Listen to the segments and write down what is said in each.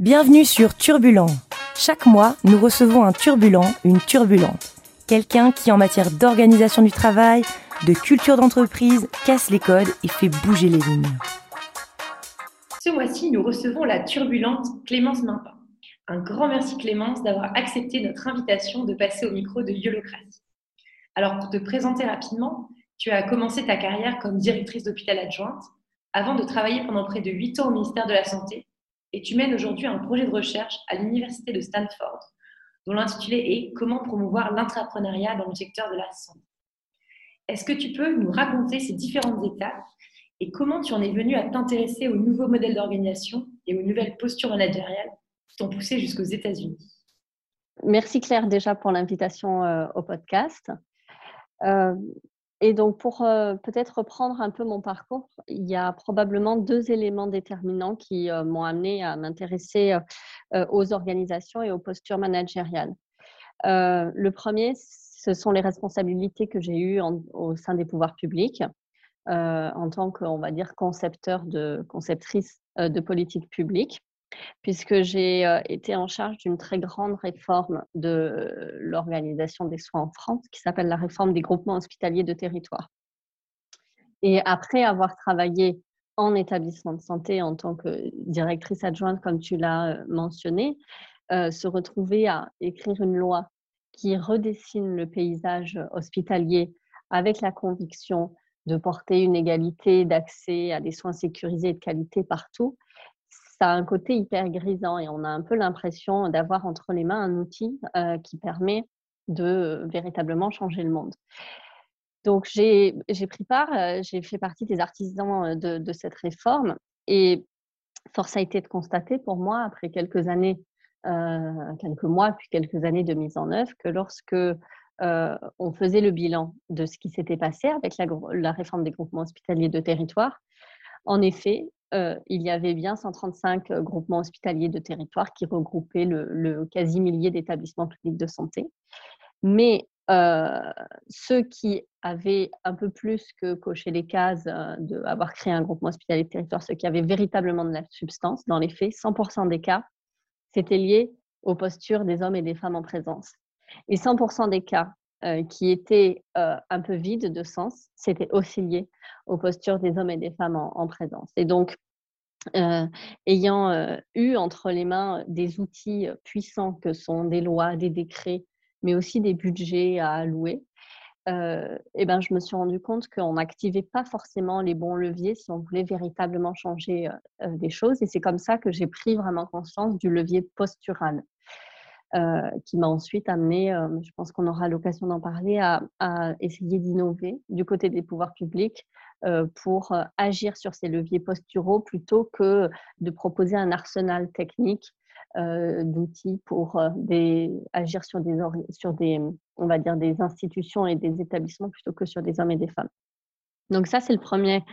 Bienvenue sur Turbulent. Chaque mois, nous recevons un turbulent, une turbulente. Quelqu'un qui, en matière d'organisation du travail, de culture d'entreprise, casse les codes et fait bouger les lignes. Ce mois-ci, nous recevons la turbulente Clémence Mimpin. Un grand merci Clémence d'avoir accepté notre invitation de passer au micro de Yolocratie. Alors pour te présenter rapidement, tu as commencé ta carrière comme directrice d'hôpital adjointe avant de travailler pendant près de 8 ans au ministère de la Santé et tu mènes aujourd'hui un projet de recherche à l'université de Stanford dont l'intitulé est Comment promouvoir l'intrapreneuriat dans le secteur de la santé. Est-ce que tu peux nous raconter ces différentes étapes et comment tu en es venu à t'intéresser aux nouveaux modèles d'organisation et aux nouvelles postures managériales qui t'ont poussé jusqu'aux États-Unis? Merci Claire déjà pour l'invitation euh, au podcast. Euh, et donc, pour euh, peut-être reprendre un peu mon parcours, il y a probablement deux éléments déterminants qui euh, m'ont amené à m'intéresser euh, aux organisations et aux postures managériales. le premier, ce sont les responsabilités que j'ai eues au sein des pouvoirs publics en tant qu'on va dire concepteur de conceptrice de politique publique puisque j'ai été en charge d'une très grande réforme de l'organisation des soins en France, qui s'appelle la réforme des groupements hospitaliers de territoire. Et après avoir travaillé en établissement de santé en tant que directrice adjointe, comme tu l'as mentionné, se retrouver à écrire une loi qui redessine le paysage hospitalier avec la conviction de porter une égalité d'accès à des soins sécurisés et de qualité partout, ça a un côté hyper grisant et on a un peu l'impression d'avoir entre les mains un outil euh, qui permet de véritablement changer le monde. Donc j'ai pris part, euh, j'ai fait partie des artisans euh, de, cette réforme et force a été de constater pour moi, après quelques années, quelques mois, puis quelques années de mise en œuvre, que lorsque on faisait le bilan de ce qui s'était passé avec la, réforme des groupements hospitaliers de territoire, en effet, euh, il y avait bien 135 euh, groupements hospitaliers de territoire qui regroupaient le, quasi-millier d'établissements publics de santé. Mais euh, ceux qui avaient un peu plus que coché les cases d'avoir créé un groupement hospitalier de territoire, ceux qui avaient véritablement de la substance, dans les faits, 100% des cas, c'était lié aux postures des hommes et des femmes en présence. Et 100% des cas qui étaient un peu vides de sens, c'était aussi lié aux postures des hommes et des femmes en, présence. Et donc, ayant eu entre les mains des outils puissants que sont des lois, des décrets, mais aussi des budgets à allouer, eh ben, je me suis rendu compte qu'on n'activait pas forcément les bons leviers si on voulait véritablement changer des choses. Et c'est comme ça que j'ai pris vraiment conscience du levier postural. Euh, qui m'a ensuite amené, euh, je pense qu'on aura l'occasion d'en parler, à, essayer d'innover du côté des pouvoirs publics euh, pour agir sur ces leviers posturaux plutôt que de proposer un arsenal technique d'outils pour agir sur des, sur des, on va dire, des institutions et des établissements plutôt que sur des hommes et des femmes. Donc ça, c'est le premier,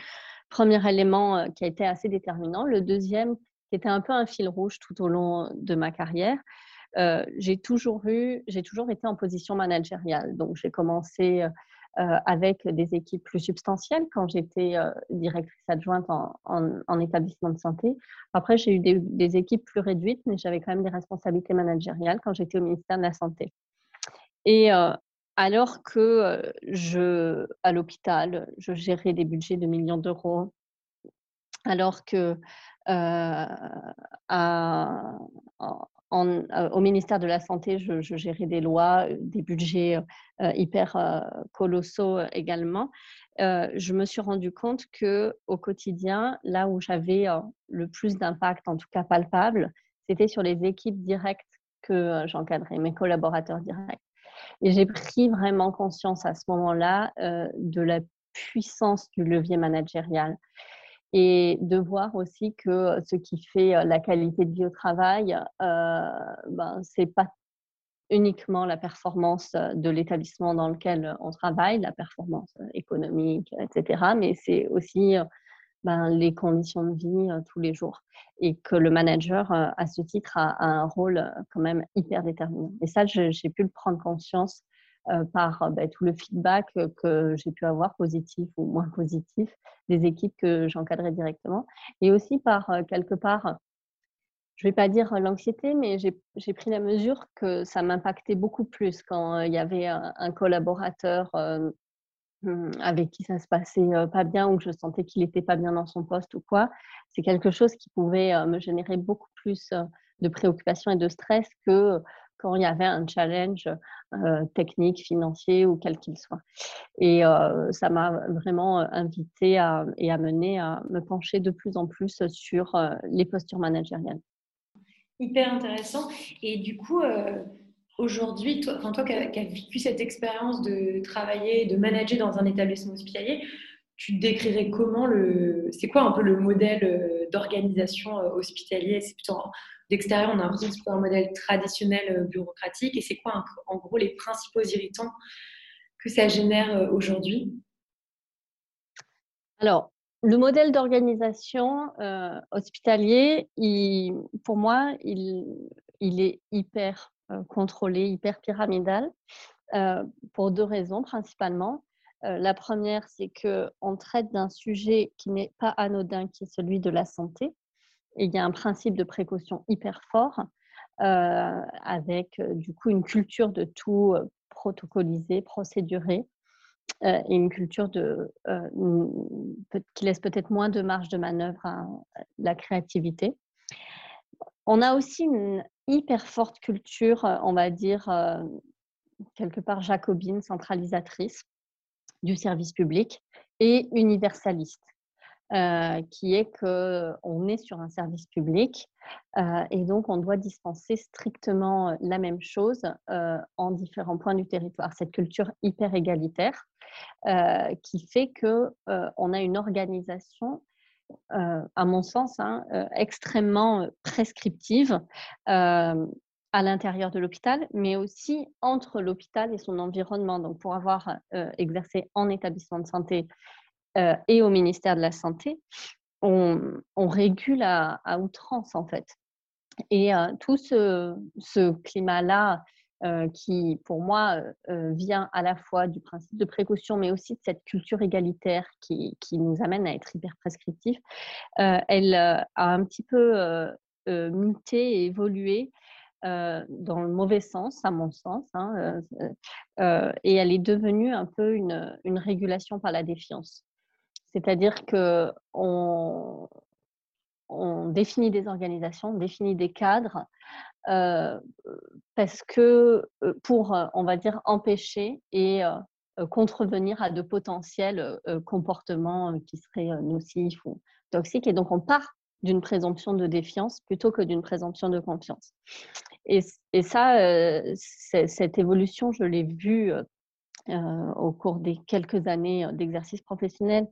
premier élément qui a été assez déterminant. Le deuxième, qui était un peu un fil rouge tout au long de ma carrière, euh, j'ai toujours eu, j'ai toujours été en position managériale. Donc, j'ai commencé euh, avec des équipes plus substantielles quand j'étais euh, directrice adjointe en, établissement de santé. Après, j'ai eu des, équipes plus réduites, mais j'avais quand même des responsabilités managériales quand j'étais au ministère de la Santé. Et alors que je, à l'hôpital, je gérais des budgets de millions d'euros, alors que à, euh, au ministère de la Santé, je, gérais des lois, euh, des budgets euh, hyper colossaux également. je me suis rendu compte que au quotidien, là où j'avais le plus d'impact, en tout cas palpable, c'était sur les équipes directes que j'encadrais, mes collaborateurs directs. Et j'ai pris vraiment conscience à ce moment-là de la puissance du levier managérial et de voir aussi que ce qui fait la qualité de vie au travail, euh, ben, c'est pas uniquement la performance de l'établissement dans lequel on travaille, la performance économique, etc., mais c'est aussi ben, les conditions de vie tous les jours. Et que le manager, à ce titre, a, a, un rôle quand même hyper déterminant. Et ça, j'ai pu le prendre conscience euh, par euh, bah, tout le feedback que j'ai pu avoir, positif ou moins positif, des équipes que j'encadrais directement, et aussi par euh, quelque part je ne vais pas dire l'anxiété, mais j'ai pris la mesure que ça m'impactait beaucoup plus quand il y avait un, collaborateur hum, avec qui ça se passait pas bien ou que je sentais qu'il n'était pas bien dans son poste ou quoi. C'est quelque chose qui pouvait me générer beaucoup plus de préoccupation et de stress que quand il y avait un challenge euh, technique, financier ou quel qu'il soit. Et euh, ça m'a vraiment invité et amené à me pencher de plus en plus sur euh, les postures managériales. Hyper intéressant. Et du coup, aujourd'hui, toi, toi qui as, vécu cette expérience de travailler, de manager dans un établissement hospitalier, tu décrirais comment le. C'est quoi un peu le modèle d'organisation hospitalier C'est plutôt d'extérieur, on a l'impression que c'est un modèle traditionnel euh, bureaucratique. Et c'est quoi, en gros, les principaux irritants que ça génère euh, aujourd'hui? Alors, le modèle d'organisation euh, hospitalier, pour moi, il, est hyper contrôlé, hyper pyramidal, pour deux raisons principalement. La première, c'est qu'on traite d'un sujet qui n'est pas anodin, qui est celui de la santé. Il y a un principe de précaution hyper fort, euh, avec euh, du coup une culture de tout euh, protocolisé, procéduré, et une culture qui laisse peut-être moins de marge de manœuvre à la créativité. On a aussi une hyper forte culture, on va dire, quelque part jacobine, centralisatrice du service public et universaliste. Euh, qui est qu'on est sur un service public euh, et donc on doit dispenser strictement la même chose euh, en différents points du territoire. Cette culture hyper égalitaire qui fait que on a une organisation, à mon sens, hein, extrêmement prescriptive à l'intérieur de l'hôpital, mais aussi entre l'hôpital et son environnement. Donc, pour avoir exercé en établissement de santé euh, et au ministère de la Santé, on, régule à, outrance en fait. Et euh, tout ce, climat-là, euh, qui pour moi vient à la fois du principe de précaution, mais aussi de cette culture égalitaire qui, nous amène à être hyper prescriptif, elle a un petit peu muté et évolué dans le mauvais sens, à mon sens, hein, et elle est devenue un peu une régulation par la défiance. C'est-à-dire qu'on on définit des organisations, on définit des cadres, euh, parce que euh, pour, on va dire, empêcher et euh, contrevenir à de potentiels comportements qui seraient nocifs ou toxiques. Et donc, on part d'une présomption de défiance plutôt que d'une présomption de confiance. Et, ça, cette évolution, je l'ai vue au cours des quelques années d'exercice professionnel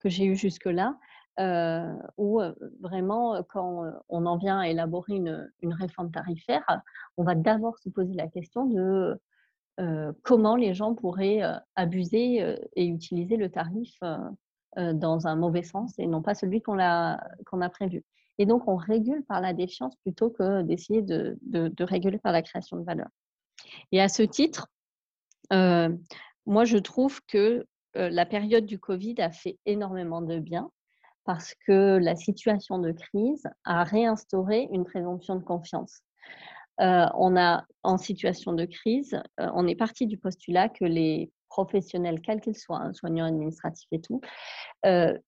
que j'ai eu jusque-là, euh, où vraiment, quand on en vient à élaborer une, réforme tarifaire, on va d'abord se poser la question de comment les gens pourraient abuser et utiliser le tarif dans un mauvais sens et non pas celui qu'on a, a prévu. Et donc, on régule par la défiance plutôt que d'essayer de, de, réguler par la création de valeur. Et à ce titre, moi, je trouve que la période du Covid a fait énormément de bien parce que la situation de crise a réinstauré une présomption de confiance. on a, en situation de crise, on est parti du postulat que les professionnels, quels qu'ils soient, hein, soignants, administratifs et tout,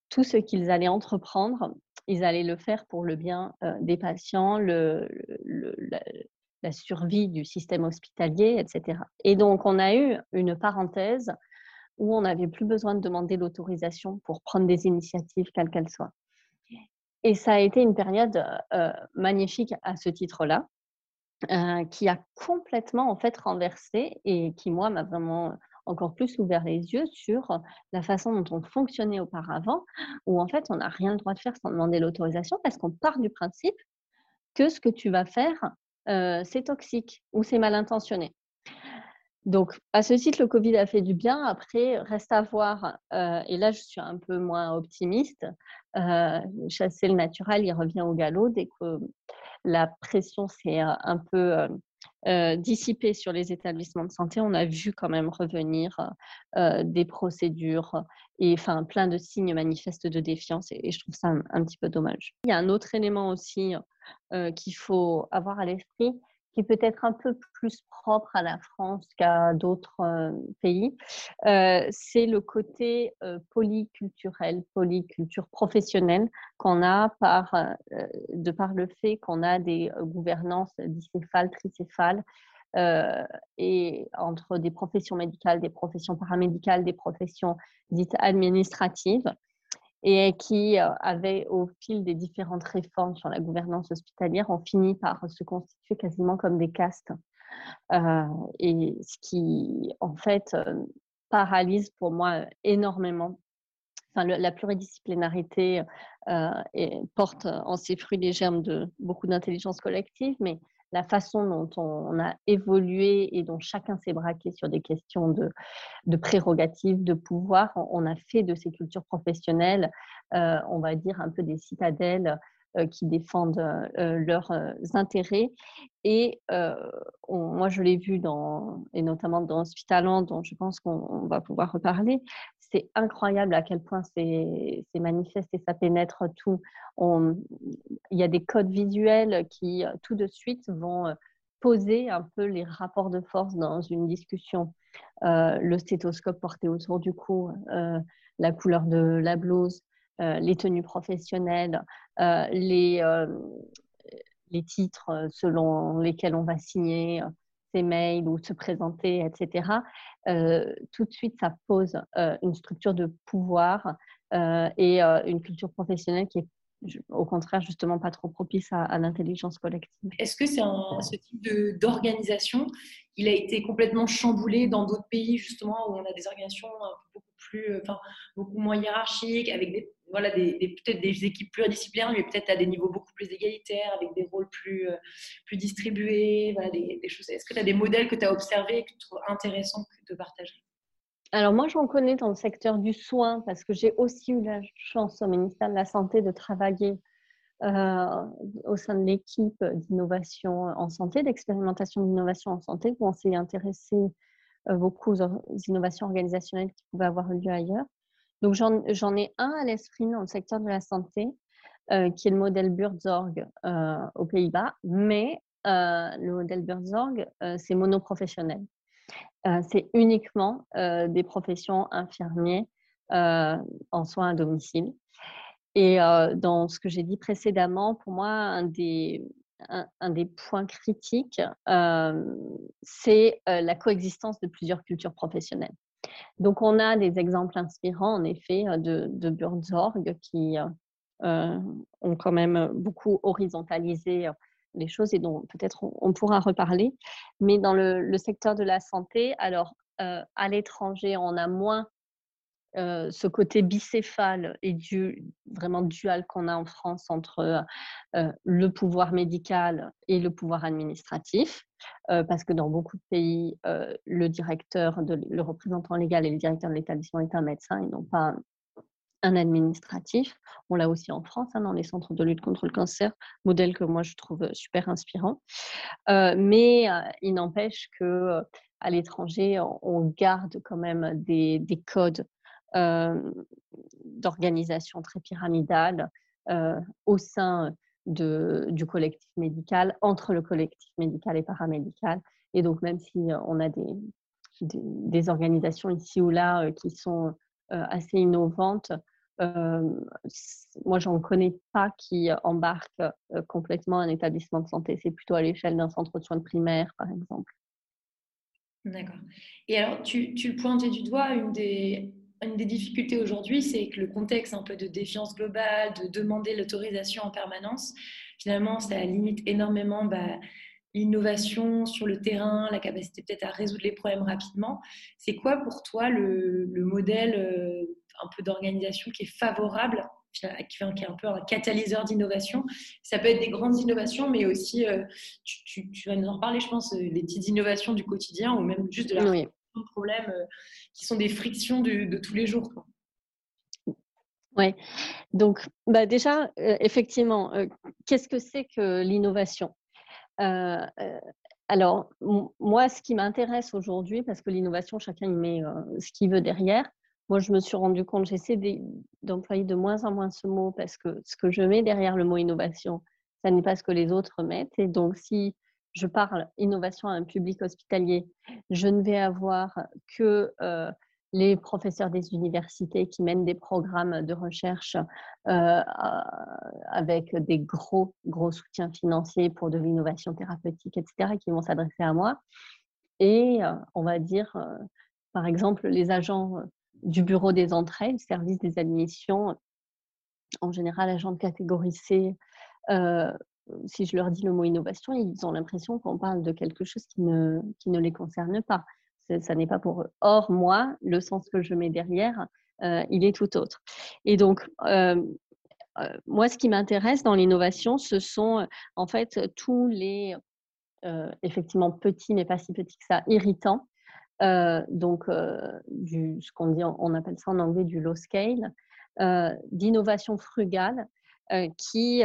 tout ce qu'ils allaient entreprendre, ils allaient le faire pour le bien des patients, la, survie du système hospitalier, etc. Et donc, on a eu une parenthèse où on n'avait plus besoin de demander l'autorisation pour prendre des initiatives, quelles qu'elles soient. Et ça a été une période euh, magnifique à ce titre-là, euh, qui a complètement en fait renversé et qui, moi, m'a vraiment encore plus ouvert les yeux sur la façon dont on fonctionnait auparavant, où en fait, on n'a rien le droit de faire sans demander l'autorisation parce qu'on part du principe que ce que tu vas faire, euh, c'est toxique ou c'est mal intentionné. Donc, à ce titre, le Covid a fait du bien. Après, reste à voir. Euh, et là, je suis un peu moins optimiste. Euh, chasser le naturel, il revient au galop. Dès que la pression s'est un peu dissipée sur les établissements de santé, on a vu quand même revenir des procédures et enfin plein de signes manifestes de défiance. Et, je trouve ça un, petit peu dommage. Il y a un autre élément aussi qu'il faut avoir à l'esprit, qui peut être un peu plus propre à la France qu'à d'autres euh, pays, euh, c'est le côté euh, polyculturel, polyculture professionnelle qu'on a par, de par le fait qu'on a des gouvernances bicéphales, tricéphales, et entre des professions médicales, des professions paramédicales, des professions dites administratives et qui euh, avait, au fil des différentes réformes sur la gouvernance hospitalière, ont fini par se constituer quasiment comme des castes. Euh, et ce qui, en fait, euh, paralyse pour moi énormément. Enfin, la pluridisciplinarité et porte en ses fruits les germes de beaucoup d'intelligence collective, mais la façon dont on a évolué et dont chacun s'est braqué sur des questions de, prérogatives, de pouvoir, on a fait de ces cultures professionnelles, euh, on va dire, un peu des citadelles euh, qui défendent euh, leurs intérêts. Et moi, je l'ai vu, dans, et notamment dans Hospitaland, dont je pense qu'on va pouvoir reparler, c'est incroyable à quel point c'est manifeste et ça pénètre tout. il y a des codes visuels qui, tout de suite, vont poser un peu les rapports de force dans une discussion. le stéthoscope porté autour du cou, la couleur de la blouse, euh, les tenues professionnelles, euh, les, euh, les titres selon lesquels on va signer ses mails ou se présenter, etc. tout de suite, ça pose une structure de pouvoir et une culture professionnelle qui est au contraire, justement, pas trop propice à, l'intelligence collective. Est-ce que c'est ce type d'organisation, il a été complètement chamboulé dans d'autres pays, justement, où on a des organisations beaucoup enfin, beaucoup moins hiérarchiques, avec des, voilà, peut-être des équipes pluridisciplinaires, mais peut-être à des niveaux beaucoup plus égalitaires, avec des rôles plus, euh, plus distribués, voilà, des, choses. Est-ce que tu as des modèles que tu as observés et que tu trouves intéressants de partager? Alors moi, j'en connais dans le secteur du soin parce que j'ai aussi eu la chance au ministère de la Santé de travailler euh, au sein de l'équipe d'innovation en santé, d'expérimentation d'innovation en santé, où on s'est intéressé euh, beaucoup aux innovations organisationnelles qui pouvaient avoir lieu ailleurs. Donc, j'en ai un à l'esprit dans le secteur de la santé, euh, qui est le modèle Burzorg euh, aux Pays-Bas, mais euh, le modèle Burzorg, c'est monoprofessionnel. c'est uniquement des professions infirmiers en soins à domicile. Et dans ce que j'ai dit précédemment, pour moi, un des, un des points critiques, c'est la coexistence de plusieurs cultures professionnelles. Donc, on a des exemples inspirants, en effet, euh, de, de Burzorg qui euh, euh, ont quand même beaucoup horizontalisé les choses et dont peut-être on, pourra reparler. Mais dans le, secteur de la santé, alors à l'étranger, on a moins euh, ce côté bicéphale et du, vraiment dual qu'on a en France entre euh, le pouvoir médical et le pouvoir administratif, euh, parce que dans beaucoup de pays, le directeur, le représentant légal et le directeur de l'établissement est un médecin et non pas un administratif. On l'a aussi en France, hein, dans les centres de lutte contre le cancer, modèle que moi je trouve super inspirant. mais il n'empêche que à l'étranger, on garde quand même des, des codes d'organisation très pyramidale au sein de, du collectif médical, entre le collectif médical et paramédical. Et donc, même si on a des, des, organisations ici ou là qui sont assez innovantes, euh, moi, j'en connais pas qui embarquent complètement un établissement de santé. C'est plutôt à l'échelle d'un centre de soins primaires, par exemple. D'accord. Et alors, tu, tu pointais du doigt, une des, une des difficultés aujourd'hui, c'est que le contexte un peu de défiance globale, de demander l'autorisation en permanence, finalement, ça limite énormément bah, l'innovation sur le terrain, la capacité peut-être à résoudre les problèmes rapidement. C'est quoi pour toi le, modèle euh, un peu d'organisation qui est favorable qui est un peu un catalyseur d'innovation? Ça peut être des grandes innovations, mais aussi, euh, tu, vas nous en reparler, je pense, des petites innovations du quotidien ou même juste de la problèmes euh, qui sont des frictions de, tous les jours. Oui, donc bah déjà, euh, effectivement, euh, qu'est-ce que c'est que l'innovation? Alors, moi, ce qui m'intéresse aujourd'hui, parce que l'innovation, chacun y met ce qu'il veut derrière, moi, je me suis rendu compte, j'essaie d'employer de moins en moins ce mot, parce que ce que je mets derrière le mot innovation, ça n'est pas ce que les autres mettent. Et donc, si je parle innovation à un public hospitalier, je ne vais avoir que euh, les professeurs des universités qui mènent des programmes de recherche euh, avec des gros, gros soutiens financiers pour de l'innovation thérapeutique, etc., qui vont s'adresser à moi. Et euh, on va dire, par exemple, les agents du bureau des entrées, le service des admissions, en général agents de catégorie C, si je leur dis le mot innovation, ils ont l'impression qu'on parle de quelque chose qui ne, qui ne les concerne pas. Ça n'est pas pour eux. Or, moi, le sens que je mets derrière, euh, il est tout autre. Et donc, euh, euh, moi, ce qui m'intéresse dans l'innovation, ce sont en fait tous les, effectivement, petits, mais pas si petits que ça, irritants. donc, du, ce qu'on dit, on appelle ça en anglais du low scale, d'innovation frugale qui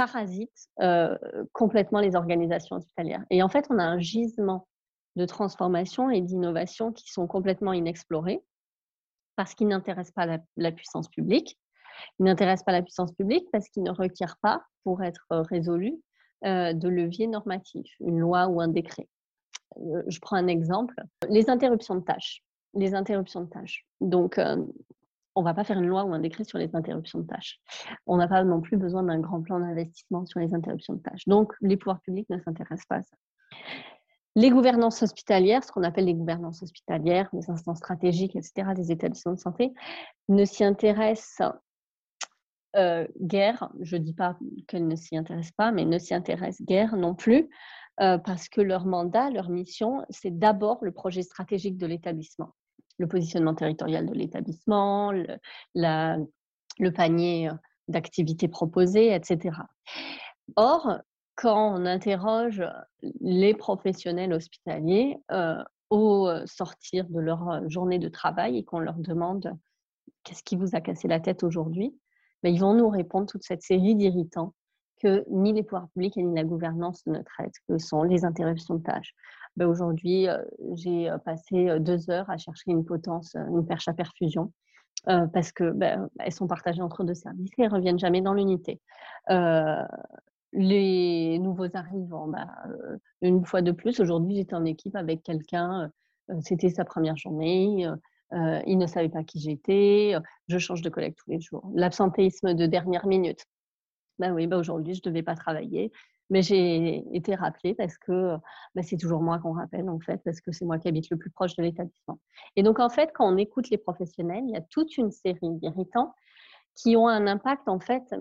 parasite euh, complètement les organisations hospitalières. Et en fait, on a un gisement de transformation et d'innovation qui sont complètement inexplorés parce qu'ils n'intéressent pas la, puissance publique. Ils n'intéressent pas la puissance publique parce qu'ils ne requièrent pas, pour être résolus, euh, de levier normatif, une loi ou un décret. Euh, je prends un exemple, les interruptions de tâches. Les interruptions de tâches. Donc, on ne va pas faire une loi ou un décret sur les interruptions de tâches. On n'a pas non plus besoin d'un grand plan d'investissement sur les interruptions de tâches. Donc, les pouvoirs publics ne s'intéressent pas à ça. Les gouvernances hospitalières, ce qu'on appelle les gouvernances hospitalières, les instances stratégiques, etc., des établissements de santé, ne s'y intéressent euh, guère. Je ne dis pas qu'elles ne s'y intéressent pas, mais ne s'y intéressent guère non plus, euh, parce que leur mandat, leur mission, c'est d'abord le projet stratégique de l'établissement le positionnement territorial de l'établissement, le, panier euh, d'activités proposées, etc. Or, quand on interroge les professionnels hospitaliers euh, au sortir de leur journée de travail et qu'on leur demande qu'est-ce qui vous a cassé la tête aujourd'hui, ben, ils vont nous répondre toute cette série d'irritants que ni les pouvoirs publics ni la gouvernance ne traitent, que sont les interruptions de tâches, bah, aujourd'hui, euh, j'ai euh, passé euh, deux heures à chercher une potence, une perche à perfusion. parce que ben, elles sont partagées entre deux services et elles reviennent jamais dans l'unité. les nouveaux arrivants, ben, une fois de plus, aujourd'hui j'étais en équipe avec quelqu'un, c'était sa première journée, il ne savait pas qui j'étais, je change de collègue tous les jours. L'absentéisme de dernière minute. Ben oui, ben aujourd'hui je ne devais pas travailler, mais j'ai été rappelée parce que bah, c'est toujours moi qu'on rappelle, en fait, parce que c'est moi qui habite le plus proche de l'établissement. Et donc, en fait, quand on écoute les professionnels, il y a toute une série d'irritants qui ont un impact, en fait,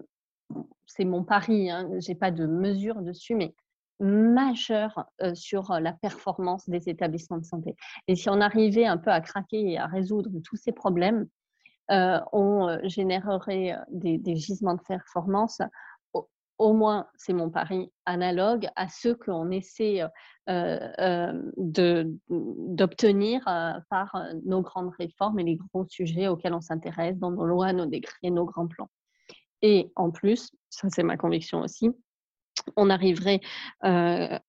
c'est mon pari, hein, je n'ai pas de mesure dessus, mais majeur sur la performance des établissements de santé. Et si on arrivait un peu à craquer et à résoudre tous ces problèmes, on générerait des, des, gisements de performance au moins, c'est mon pari, analogue à ceux qu'on essaie euh, euh, d'obtenir euh, par nos grandes réformes et les gros sujets auxquels on s'intéresse dans nos lois, nos décrets, nos grands plans. Et en plus, ça c'est ma conviction aussi, on arriverait à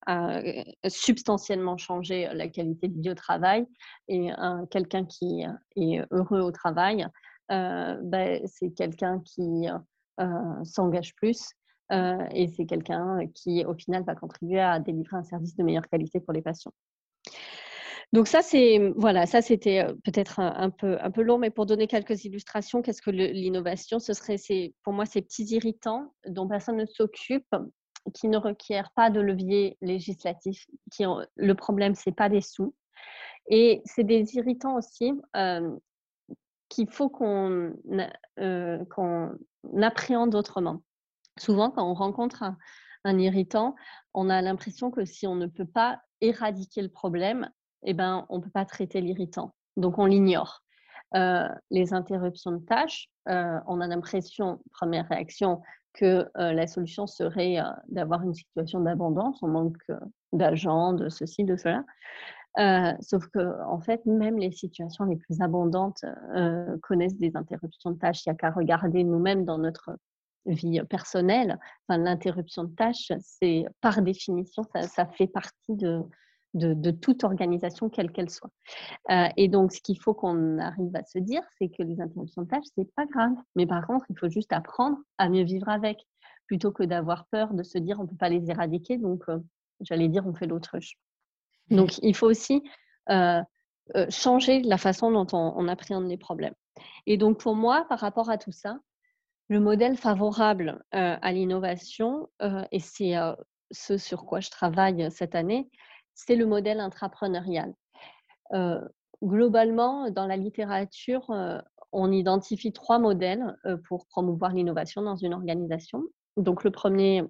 substantiellement changer la qualité de vie au travail. Et quelqu'un qui est heureux au travail, ben, c'est quelqu'un qui s'engage plus, euh, et c'est quelqu'un qui, au final, va contribuer à délivrer un service de meilleure qualité pour les patients. Donc ça, c'est voilà, ça c'était euh, peut-être un, peu un peu long, mais pour donner quelques illustrations, qu'est-ce que l'innovation Ce serait pour moi ces petits irritants dont personne ne s'occupe, qui ne requièrent pas de levier législatif. Qui le problème, c'est pas des sous, et c'est des irritants aussi euh, qu'il faut qu'on qu'on appréhende autrement souvent, quand on rencontre un, irritant, on a l'impression que si on ne peut pas éradiquer le problème, eh ben, on ne peut pas traiter l'irritant. Donc, on l'ignore. Euh, les interruptions de tâches, euh, on a l'impression, première réaction, que euh, la solution serait d'avoir une situation d'abondance, on manque d'agents, de ceci, de cela. sauf que, en fait, même les situations les plus abondantes connaissent des interruptions de tâches. Il n'y a qu'à regarder nous-mêmes dans notre vie personnelle, enfin, l'interruption de tâches, c'est par définition, ça, fait partie de, toute organisation, quelle qu'elle soit. Euh, et donc, ce qu'il faut qu'on arrive à se dire, c'est que les interruptions de tâches, c'est pas grave. Mais par contre, il faut juste apprendre à mieux vivre avec. plutôt que d'avoir peur de se dire on ne peut pas les éradiquer. Donc, j'allais dire on fait l'autruche. Donc, il faut aussi changer la façon dont on, on, appréhende les problèmes. Et donc, pour moi, par rapport à tout ça, le modèle favorable à l'innovation, et c'est ce sur quoi je travaille cette année, c'est le modèle intrapreneurial. globalement, dans la littérature, on identifie trois modèles pour promouvoir l'innovation dans une organisation. Donc, le premier,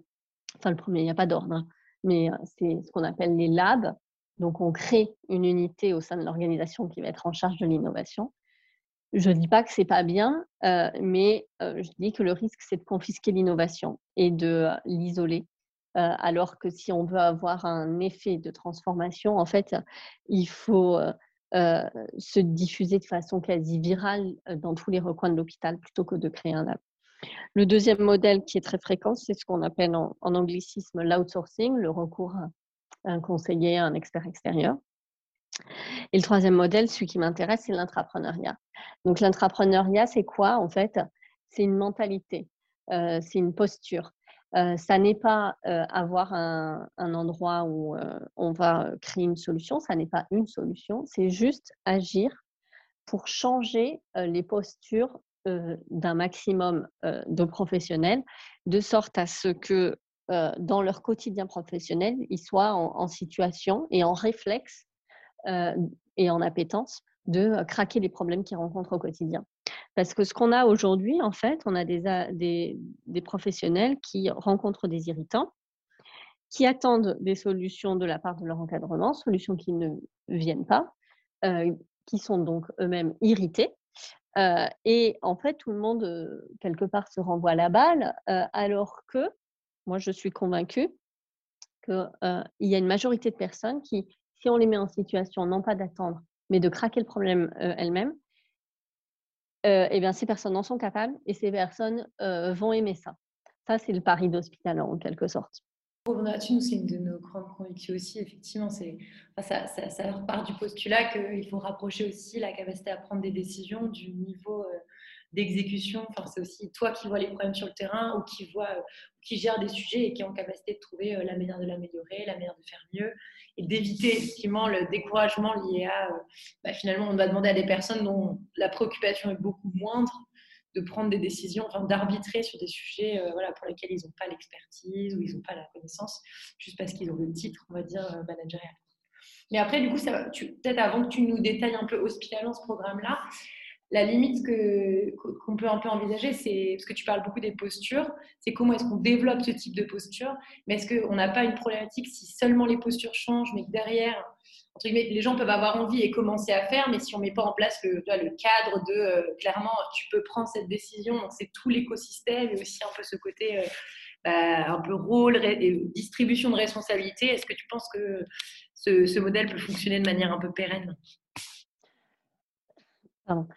enfin, le premier, il n'y a pas d'ordre, hein, mais c'est ce qu'on appelle les labs. Donc, on crée une unité au sein de l'organisation qui va être en charge de l'innovation. Je ne dis pas que ce n'est pas bien, mais je dis que le risque, c'est de confisquer l'innovation et de l'isoler. alors que si on veut avoir un effet de transformation, en fait, il faut se diffuser de façon quasi virale dans tous les recoins de l'hôpital plutôt que de créer un lab. Le deuxième modèle qui est très fréquent, c'est ce qu'on appelle en, anglicisme l'outsourcing, le recours à un conseiller, à un expert extérieur. Et le troisième modèle, celui qui m'intéresse, c'est l'intrapreneuriat. Donc l'intrapreneuriat, c'est quoi en fait? C'est une mentalité, euh, c'est une posture. Euh, ça n'est pas euh, avoir un, endroit où on va créer une solution, ça n'est pas une solution, c'est juste agir pour changer les postures d'un maximum de professionnels, de sorte à ce que dans leur quotidien professionnel, ils soient en situation et en réflexe et en appétence de craquer les problèmes qu'ils rencontrent au quotidien. Parce que ce qu'on a aujourd'hui, en fait, on a des, des, professionnels qui rencontrent des irritants, qui attendent des solutions de la part de leur encadrement, solutions qui ne viennent pas, qui sont donc eux-mêmes irrités. et en fait, tout le monde, quelque part, se renvoie la balle, alors que moi, je suis convaincue qu'il y a une majorité de personnes qui si on les met en situation non pas d'attendre, mais de craquer le problème euh, elles-mêmes, euh, eh bien, ces personnes en sont capables et ces personnes euh, vont aimer ça. Ça, c'est le pari d'hospital en quelque sorte. Pour nous, c'est une de nos grandes convictions aussi. Effectivement, ça, ça, ça, part du postulat qu'il faut rapprocher aussi la capacité à prendre des décisions du niveau d'exécution. Enfin, c'est aussi toi qui vois les problèmes sur le terrain ou qui voit, qui gère des sujets et qui est en capacité de trouver la manière de l'améliorer, la manière de faire mieux et d'éviter effectivement le découragement lié à bah, finalement on va demander à des personnes dont la préoccupation est beaucoup moindre de prendre des décisions, enfin d'arbitrer sur des sujets voilà, pour lesquels ils n'ont pas l'expertise ou ils n'ont pas la connaissance, juste parce qu'ils ont le titre, on va dire, managérial. Mais après, du coup, peut-être avant que tu nous détailles un peu hospitalant ce programme-là, la limite que, qu'on peut un peu envisager, c'est, parce que tu parles beaucoup des postures, c'est comment est-ce qu'on développe ce type de posture, mais est-ce qu'on n'a pas une problématique si seulement les postures changent, mais que derrière, entre guillemets, les gens peuvent avoir envie et commencer à faire, mais si on ne met pas en place le, cadre de, euh, clairement, tu peux prendre cette décision, c'est tout l'écosystème et aussi un peu ce côté... Euh, bah, un peu rôle et distribution de responsabilité. Est-ce que tu penses que ce, ce modèle peut fonctionner de manière un peu pérenne? Pardon.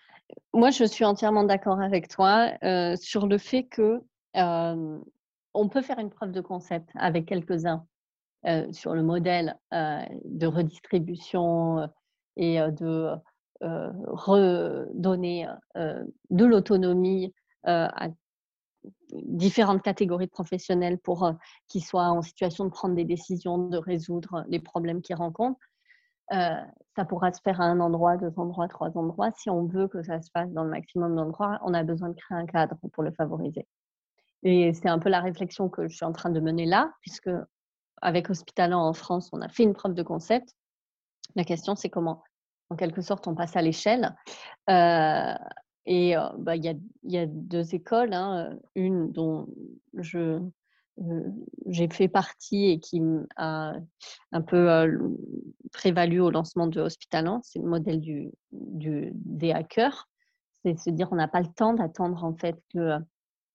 Moi, je suis entièrement d'accord avec toi euh, sur le fait que euh, on peut faire une preuve de concept avec quelques-uns euh, sur le modèle de redistribution et de redonner de l'autonomie à différentes catégories de professionnels pour qu'ils soient en situation de prendre des décisions, de résoudre les problèmes qu'ils rencontrent. Euh, ça pourra se faire à un endroit, deux endroits, trois endroits. Si on veut que ça se fasse dans le maximum d'endroits, on a besoin de créer un cadre pour le favoriser. Et c'est un peu la réflexion que je suis en train de mener là, puisque avec Hospitalant en France, on a fait une preuve de concept. La question, c'est comment, en quelque sorte, on passe à l'échelle. Euh, et euh, bah, il y, a, deux écoles, hein, une dont je, j'ai fait partie et qui a un peu prévalu au lancement de Hospitalant, c'est le modèle du, des hackers. C'est se dire on n'a pas le temps d'attendre en fait que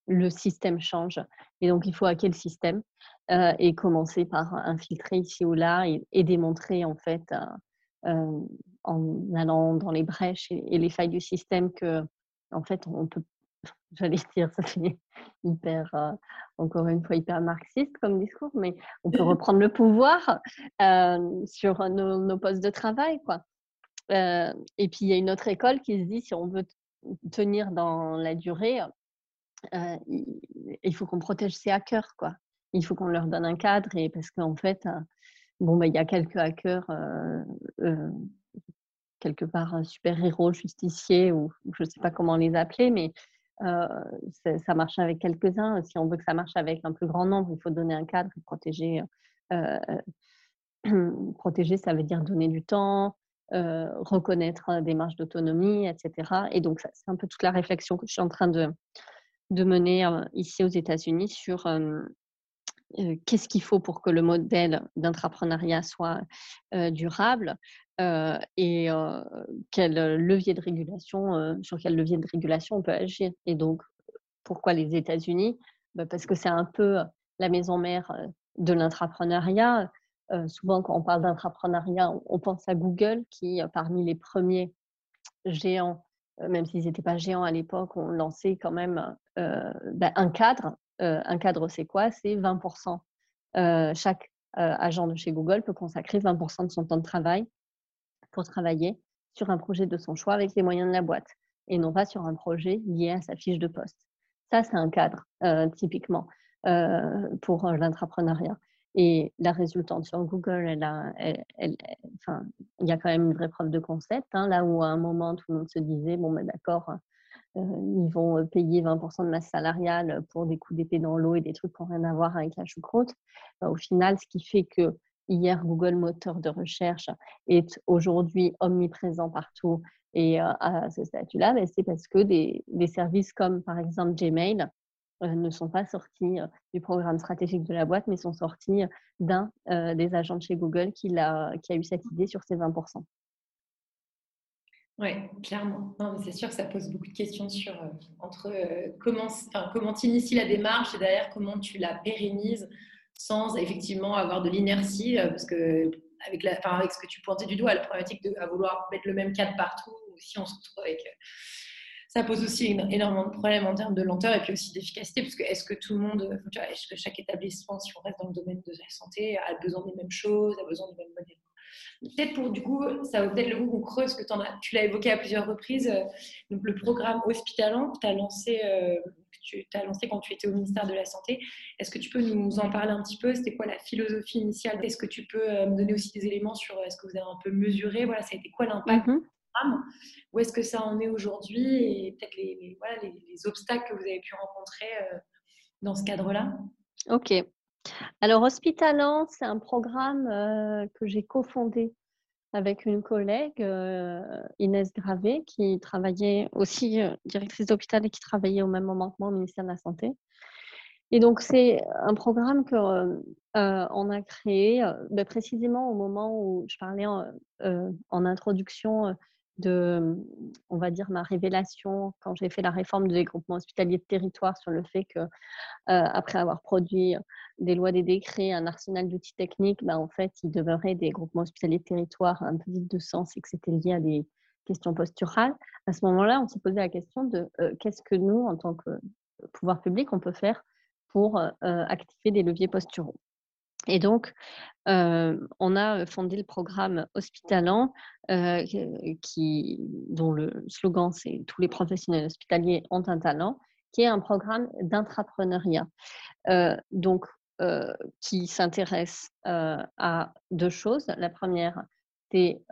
le système change. Et donc il faut hacker le système et commencer par infiltrer ici ou là et, démontrer en fait en allant dans les brèches et, et, les failles du système que en fait on peut j'allais dire, ça fait hyper, euh, encore une fois, hyper marxiste comme discours, mais on peut reprendre le pouvoir euh, sur nos, postes de travail. Quoi. Euh, et puis, il y a une autre école qui se dit, si on veut tenir dans la durée, il faut qu'on protège ces hackers, quoi. Il faut qu'on leur donne un cadre et parce qu'en fait, bon, bah, il y a quelques hackers quelque part super-héros, justiciers, ou, je ne sais pas comment les appeler, mais ça marche avec quelques-uns. Si on veut que ça marche avec un plus grand nombre, il faut donner un cadre protéger. protéger, ça veut dire donner du temps, reconnaître des marges d'autonomie, etc. Et donc, c'est un peu toute la réflexion que je suis en train de mener ici aux États-Unis sur qu'est-ce qu'il faut pour que le modèle d'entrepreneuriat soit durable et quel levier de régulation, sur quel levier de régulation on peut agir. Et donc, pourquoi les États-Unis? Bah, Parce que c'est un peu la maison mère de l'entrepreneuriat. souvent, quand on parle d'entrepreneuriat, on pense à Google, qui, parmi les premiers géants, même s'ils n'étaient pas géants à l'époque, ont lancé quand même bah, un cadre euh, un cadre, c'est quoi? C'est 20%. Euh, chaque euh, agent de chez Google peut consacrer 20% de son temps de travail pour travailler sur un projet de son choix avec les moyens de la boîte et non pas sur un projet lié à sa fiche de poste. Ça, c'est un cadre, typiquement, pour l'entrepreneuriat. Et la résultante sur Google, il y a quand même une vraie preuve de concept. Hein, là où à un moment, tout le monde se disait, bon, ben d'accord, euh, ils vont euh, payer 20% de masse salariale pour des coups d'épée dans l'eau et des trucs qui n'ont rien à voir avec la choucroute. Bah, au final, ce qui fait que hier, Google moteur de recherche est aujourd'hui omniprésent partout et euh, à ce statut-là, bah, c'est parce que des, services comme par exemple Gmail ne sont pas sortis du programme stratégique de la boîte, mais sont sortis d'un des agents de chez Google qui a eu cette idée sur ces 20%. Oui, clairement. c'est sûr que ça pose beaucoup de questions sur euh, entre euh, comment, comment tu inities la démarche et derrière comment tu la pérennises sans effectivement avoir de l'inertie, euh, parce que avec, la, avec ce que tu pointais du doigt, la problématique de à vouloir mettre le même cadre partout, si on se retrouve avec ça pose aussi énormément de problèmes en termes de lenteur et puis aussi d'efficacité, parce que est-ce que tout le monde, est-ce que chaque établissement, si on reste dans le domaine de la santé, a besoin des mêmes choses, a besoin du même modèle Peut-être pour du coup, ça vaut peut-être le coup qu'on creuse, que en as, tu l'as évoqué à plusieurs reprises, euh, donc le programme Hospitalant que tu as lancé, euh, tu as lancé quand tu étais au ministère de la Santé. Est-ce que tu peux nous en parler un petit peu? C'était quoi la philosophie initiale? Est-ce que tu peux euh, me donner aussi des éléments sur est-ce que vous avez un peu mesuré? Voilà, ça a été quoi l'impact du programme? Où est-ce que ça en est aujourd'hui? Et peut-être les, voilà, les, les, obstacles que vous avez pu rencontrer dans ce cadre-là? Ok. Alors, Hospitalant, c'est un programme euh, que j'ai cofondé avec une collègue, euh, Inès Gravé, qui travaillait aussi euh, directrice d'hôpital et qui travaillait au même moment que moi au ministère de la Santé. Et donc, c'est un programme qu'on on a créé ben, précisément au moment où je parlais en introduction de, on va dire, ma révélation quand j'ai fait la réforme des groupements hospitaliers de territoire sur le fait que, euh, après avoir produit des lois, des décrets, un arsenal d'outils techniques, bah, en fait, il demeurait des groupements hospitaliers de territoire un peu vide de sens et que c'était lié à des questions posturales. À ce moment-là, on s'est posé la question de euh, qu'est-ce que nous, en tant que pouvoir public, on peut faire pour euh, activer des leviers posturaux. Et donc, on a fondé le programme Hospitalant, qui, dont le slogan c'est Tous les professionnels hospitaliers ont un talent, qui est un programme d'intrapreneuriat. donc, qui s'intéresse à deux choses. La première, c'est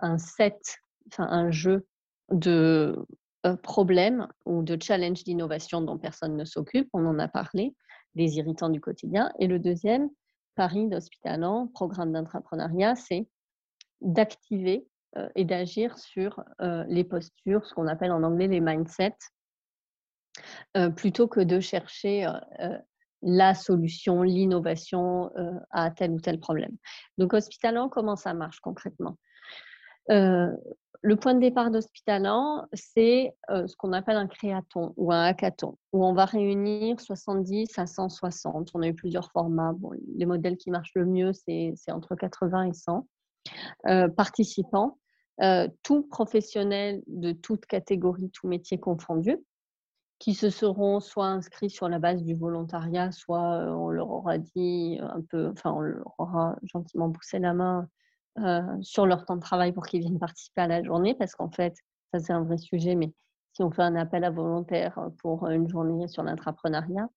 un set, enfin un jeu de problèmes ou de challenges d'innovation dont personne ne s'occupe. On en a parlé, des irritants du quotidien. Et le deuxième, Paris d'Hospitalant, programme d'entrepreneuriat, c'est d'activer euh, et d'agir sur euh, les postures, ce qu'on appelle en anglais les mindsets, euh, plutôt que de chercher la solution, l'innovation à tel ou tel problème. Donc, Hospitalant, comment ça marche concrètement? Le point de départ d'Hospitalant, c'est euh, ce qu'on appelle un créaton ou un hackathon, où on va réunir 70 à 160. On a eu plusieurs formats. les modèles qui marchent le mieux, c'est entre 80 et 100 euh, participants, euh, tous professionnels de toute catégorie, tout métier confondu, qui se seront soit inscrits sur la base du volontariat, soit on leur aura dit un peu, enfin, on leur aura gentiment poussé la main euh, sur leur temps de travail pour qu'ils viennent participer à la journée, parce qu'en fait, ça c'est un vrai sujet, mais si on fait un appel à volontaires pour une journée sur l'entrepreneuriat,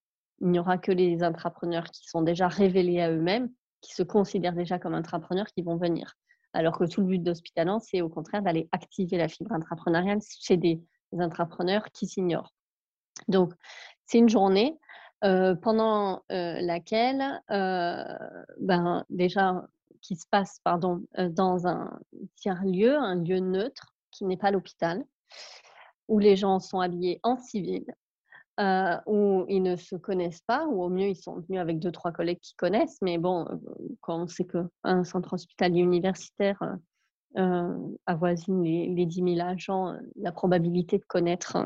il n'y aura que les entrepreneurs qui sont déjà révélés à eux-mêmes, qui se considèrent déjà comme entrepreneurs, qui vont venir. Alors que tout le but d'Hospitalant, c'est au contraire d'aller activer la fibre intrapreneuriale chez des, entrepreneurs qui s'ignorent. Donc, c'est une journée euh, pendant euh, laquelle, euh, ben, déjà, qui se passe pardon, dans un tiers-lieu, un lieu neutre qui n'est pas l'hôpital, où les gens sont habillés en civil, euh, où ils ne se connaissent pas, ou au mieux ils sont venus avec deux, trois collègues qui connaissent, mais bon, euh, quand on sait qu'un centre hospitalier universitaire euh, avoisine les, les 10 000 agents, la probabilité de connaître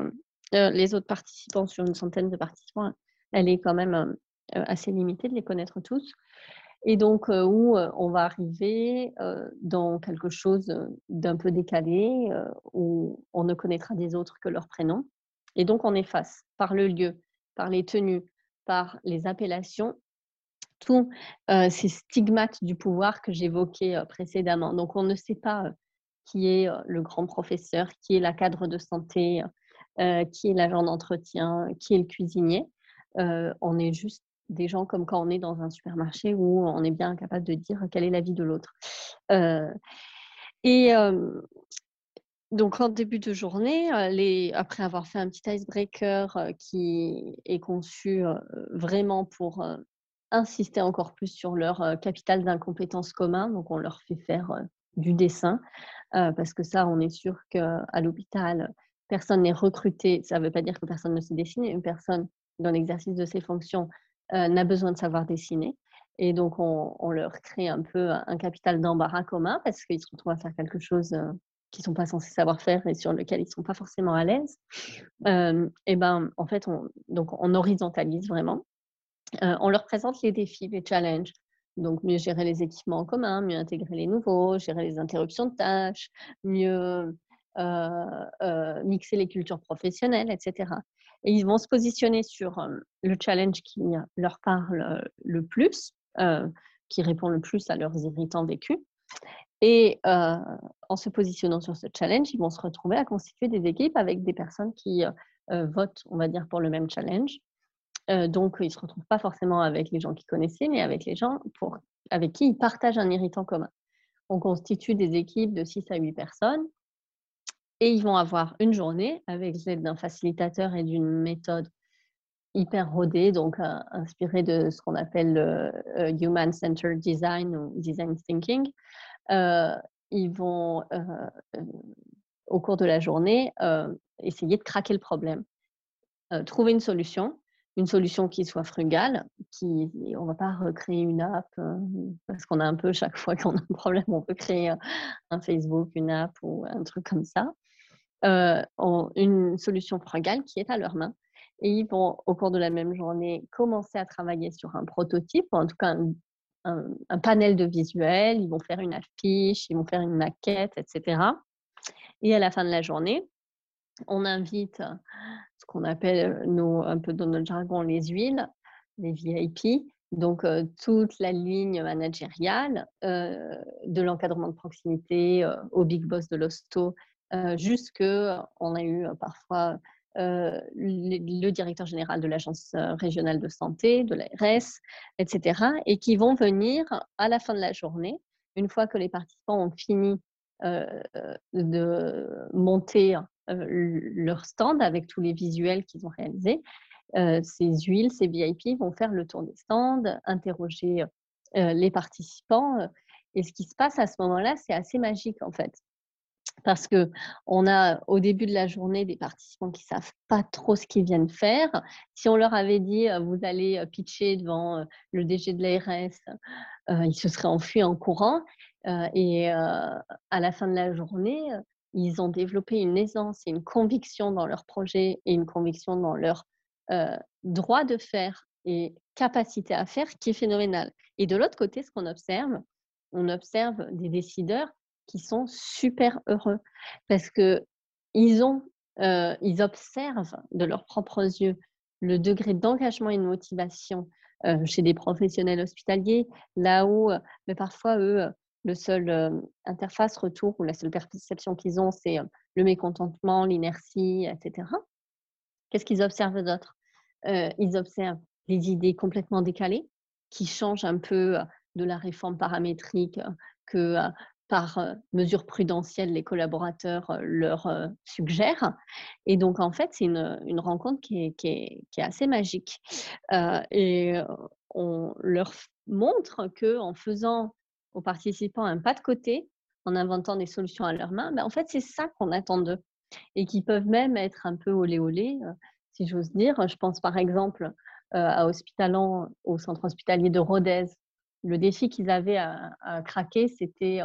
les autres participants sur une centaine de participants, elle est quand même assez limitée de les connaître tous. Et donc, où on va arriver dans quelque chose d'un peu décalé, où on ne connaîtra des autres que leur prénom. Et donc, on efface par le lieu, par les tenues, par les appellations, tous ces stigmates du pouvoir que j'évoquais précédemment. Donc, on ne sait pas qui est le grand professeur, qui est la cadre de santé, qui est l'agent d'entretien, qui est le cuisinier. on est juste des gens comme quand on est dans un supermarché où on est bien capable de dire quelle est la vie de l'autre. et donc, en début de journée, les, après avoir fait un petit icebreaker qui est conçu vraiment pour insister encore plus sur leur capital d'incompétence commun, donc on leur fait faire du dessin, parce que ça, on est sûr qu'à l'hôpital, personne n'est recruté. Ça ne veut pas dire que personne ne sait dessiner. Une personne, dans l'exercice de ses fonctions, n'a besoin de savoir dessiner. Et donc, on, leur crée un peu un capital d'embarras commun parce qu'ils se retrouvent à faire quelque chose qu'ils ne sont pas censés savoir faire et sur lequel ils ne sont pas forcément à l'aise. et ben, en fait, on, donc, on horizontalise vraiment. on leur présente les défis, les challenges. Donc, mieux gérer les équipements en commun, mieux intégrer les nouveaux, gérer les interruptions de tâches, mieux mixer les cultures professionnelles, etc. Et ils vont se positionner sur le challenge qui leur parle le plus, qui répond le plus à leurs irritants vécus. Et en se positionnant sur ce challenge, ils vont se retrouver à constituer des équipes avec des personnes qui votent, on va dire, pour le même challenge. donc, ils ne se retrouvent pas forcément avec les gens qu'ils connaissaient, mais avec les gens pour, avec qui ils partagent un irritant commun. On constitue des équipes de 6 à 8 personnes et ils vont avoir une journée avec l'aide d'un facilitateur et d'une méthode hyper rodée, donc euh, inspirée de ce qu'on appelle le euh, Human Centered Design ou Design Thinking. Euh, ils vont, au cours de la journée, essayer de craquer le problème, trouver une solution, une solution qui soit frugale, qui, on va pas recréer une app, parce qu'on a un peu, chaque fois qu'on a un problème, on peut créer un Facebook, une app ou un truc comme ça. Euh, une solution frugale qui est à leur main. Et ils vont, au cours de la même journée, commencer à travailler sur un prototype, en tout cas un, panel de visuels. Ils vont faire une affiche, ils vont faire une maquette, etc. Et à la fin de la journée, on invite ce qu'on appelle, un peu dans notre jargon, les huiles, les VIP, donc euh, toute la ligne managériale, euh, de l'encadrement de proximité au big boss de l'hosto euh, jusque on a eu euh, parfois euh, le, directeur général de l'agence régionale de santé, de l'ARS, etc., et qui vont venir à la fin de la journée, une fois que les participants ont fini de monter leur stand avec tous les visuels qu'ils ont réalisés. ces huiles, ces VIP vont faire le tour des stands, interroger les participants. Et ce qui se passe à ce moment-là, c'est assez magique en fait parce que on a au début de la journée des participants qui savent pas trop ce qu'ils viennent faire. Si on leur avait dit vous allez pitcher devant le DG de l'ARS, ils se seraient enfuis en courant. et à la fin de la journée, ils ont développé une aisance et une conviction dans leur projet et une conviction dans leur droit de faire et capacité à faire qui est phénoménale. Et de l'autre côté, ce qu'on observe, on observe des décideurs qui sont super heureux parce que ils ont, euh, ils observent de leurs propres yeux le degré d'engagement et de motivation euh, chez des professionnels hospitaliers, là où euh, mais parfois eux le seul interface retour ou la seule perception qu'ils ont, c'est le mécontentement, l'inertie, etc. Qu'est-ce qu'ils observent d'autre? Ils observent les idées complètement décalées qui changent un peu de la réforme paramétrique que par mesure prudentielle les collaborateurs leur suggèrent. Et donc, en fait, c'est une, rencontre qui est, assez magique. et on leur montre qu'en faisant aux participants un pas de côté, en inventant des solutions à leurs mains, ben, en fait, c'est ça qu'on attend d'eux. Et qui peuvent même être un peu olé olé, si j'ose dire. Je pense par exemple à Hospitalan, au centre hospitalier de Rodez. Le défi qu'ils avaient à, craquer, c'était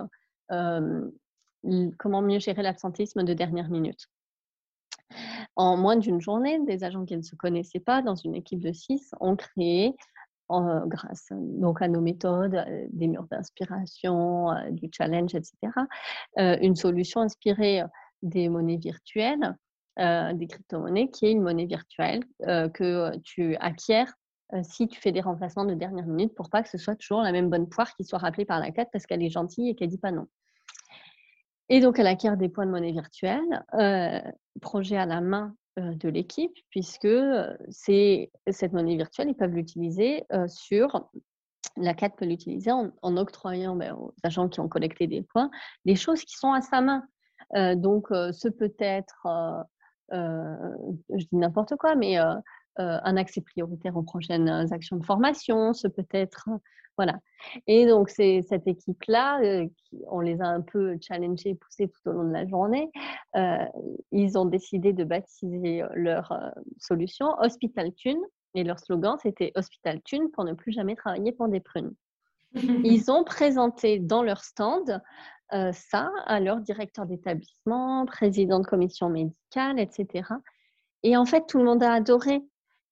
comment mieux gérer l'absentéisme de dernière minute. En moins d'une journée, des agents qui ne se connaissaient pas dans une équipe de six ont créé grâce donc à nos méthodes, des murs d'inspiration, du challenge, etc. une solution inspirée des monnaies virtuelles, des crypto-monnaies, qui est une monnaie virtuelle que tu acquiers si tu fais des remplacements de dernière minute pour pas que ce soit toujours la même bonne poire qui soit rappelée par la tête parce qu'elle est gentille et qu'elle dit pas non. Et donc, elle acquiert des points de monnaie virtuelle, projet à la main de l'équipe, puisque c'est cette monnaie virtuelle, ils peuvent l'utiliser sur la CAT peut l'utiliser en, octroyant ben, aux agents qui ont collecté des points des choses qui sont à sa main. donc, ce peut être, je dis n'importe quoi, mais un accès prioritaire aux prochaines actions de formation, ce peut être voilà. Et donc, c'est cette équipe-là, euh, on les a un peu challengés, poussés tout au long de la journée. Euh, ils ont décidé de baptiser leur euh, solution Hospital Tune. Et leur slogan, c'était Hospital Tune pour ne plus jamais travailler pour des prunes. Ils ont présenté dans leur stand ça à leur directeur d'établissement, président de commission médicale, etc. Et en fait, tout le monde a adoré.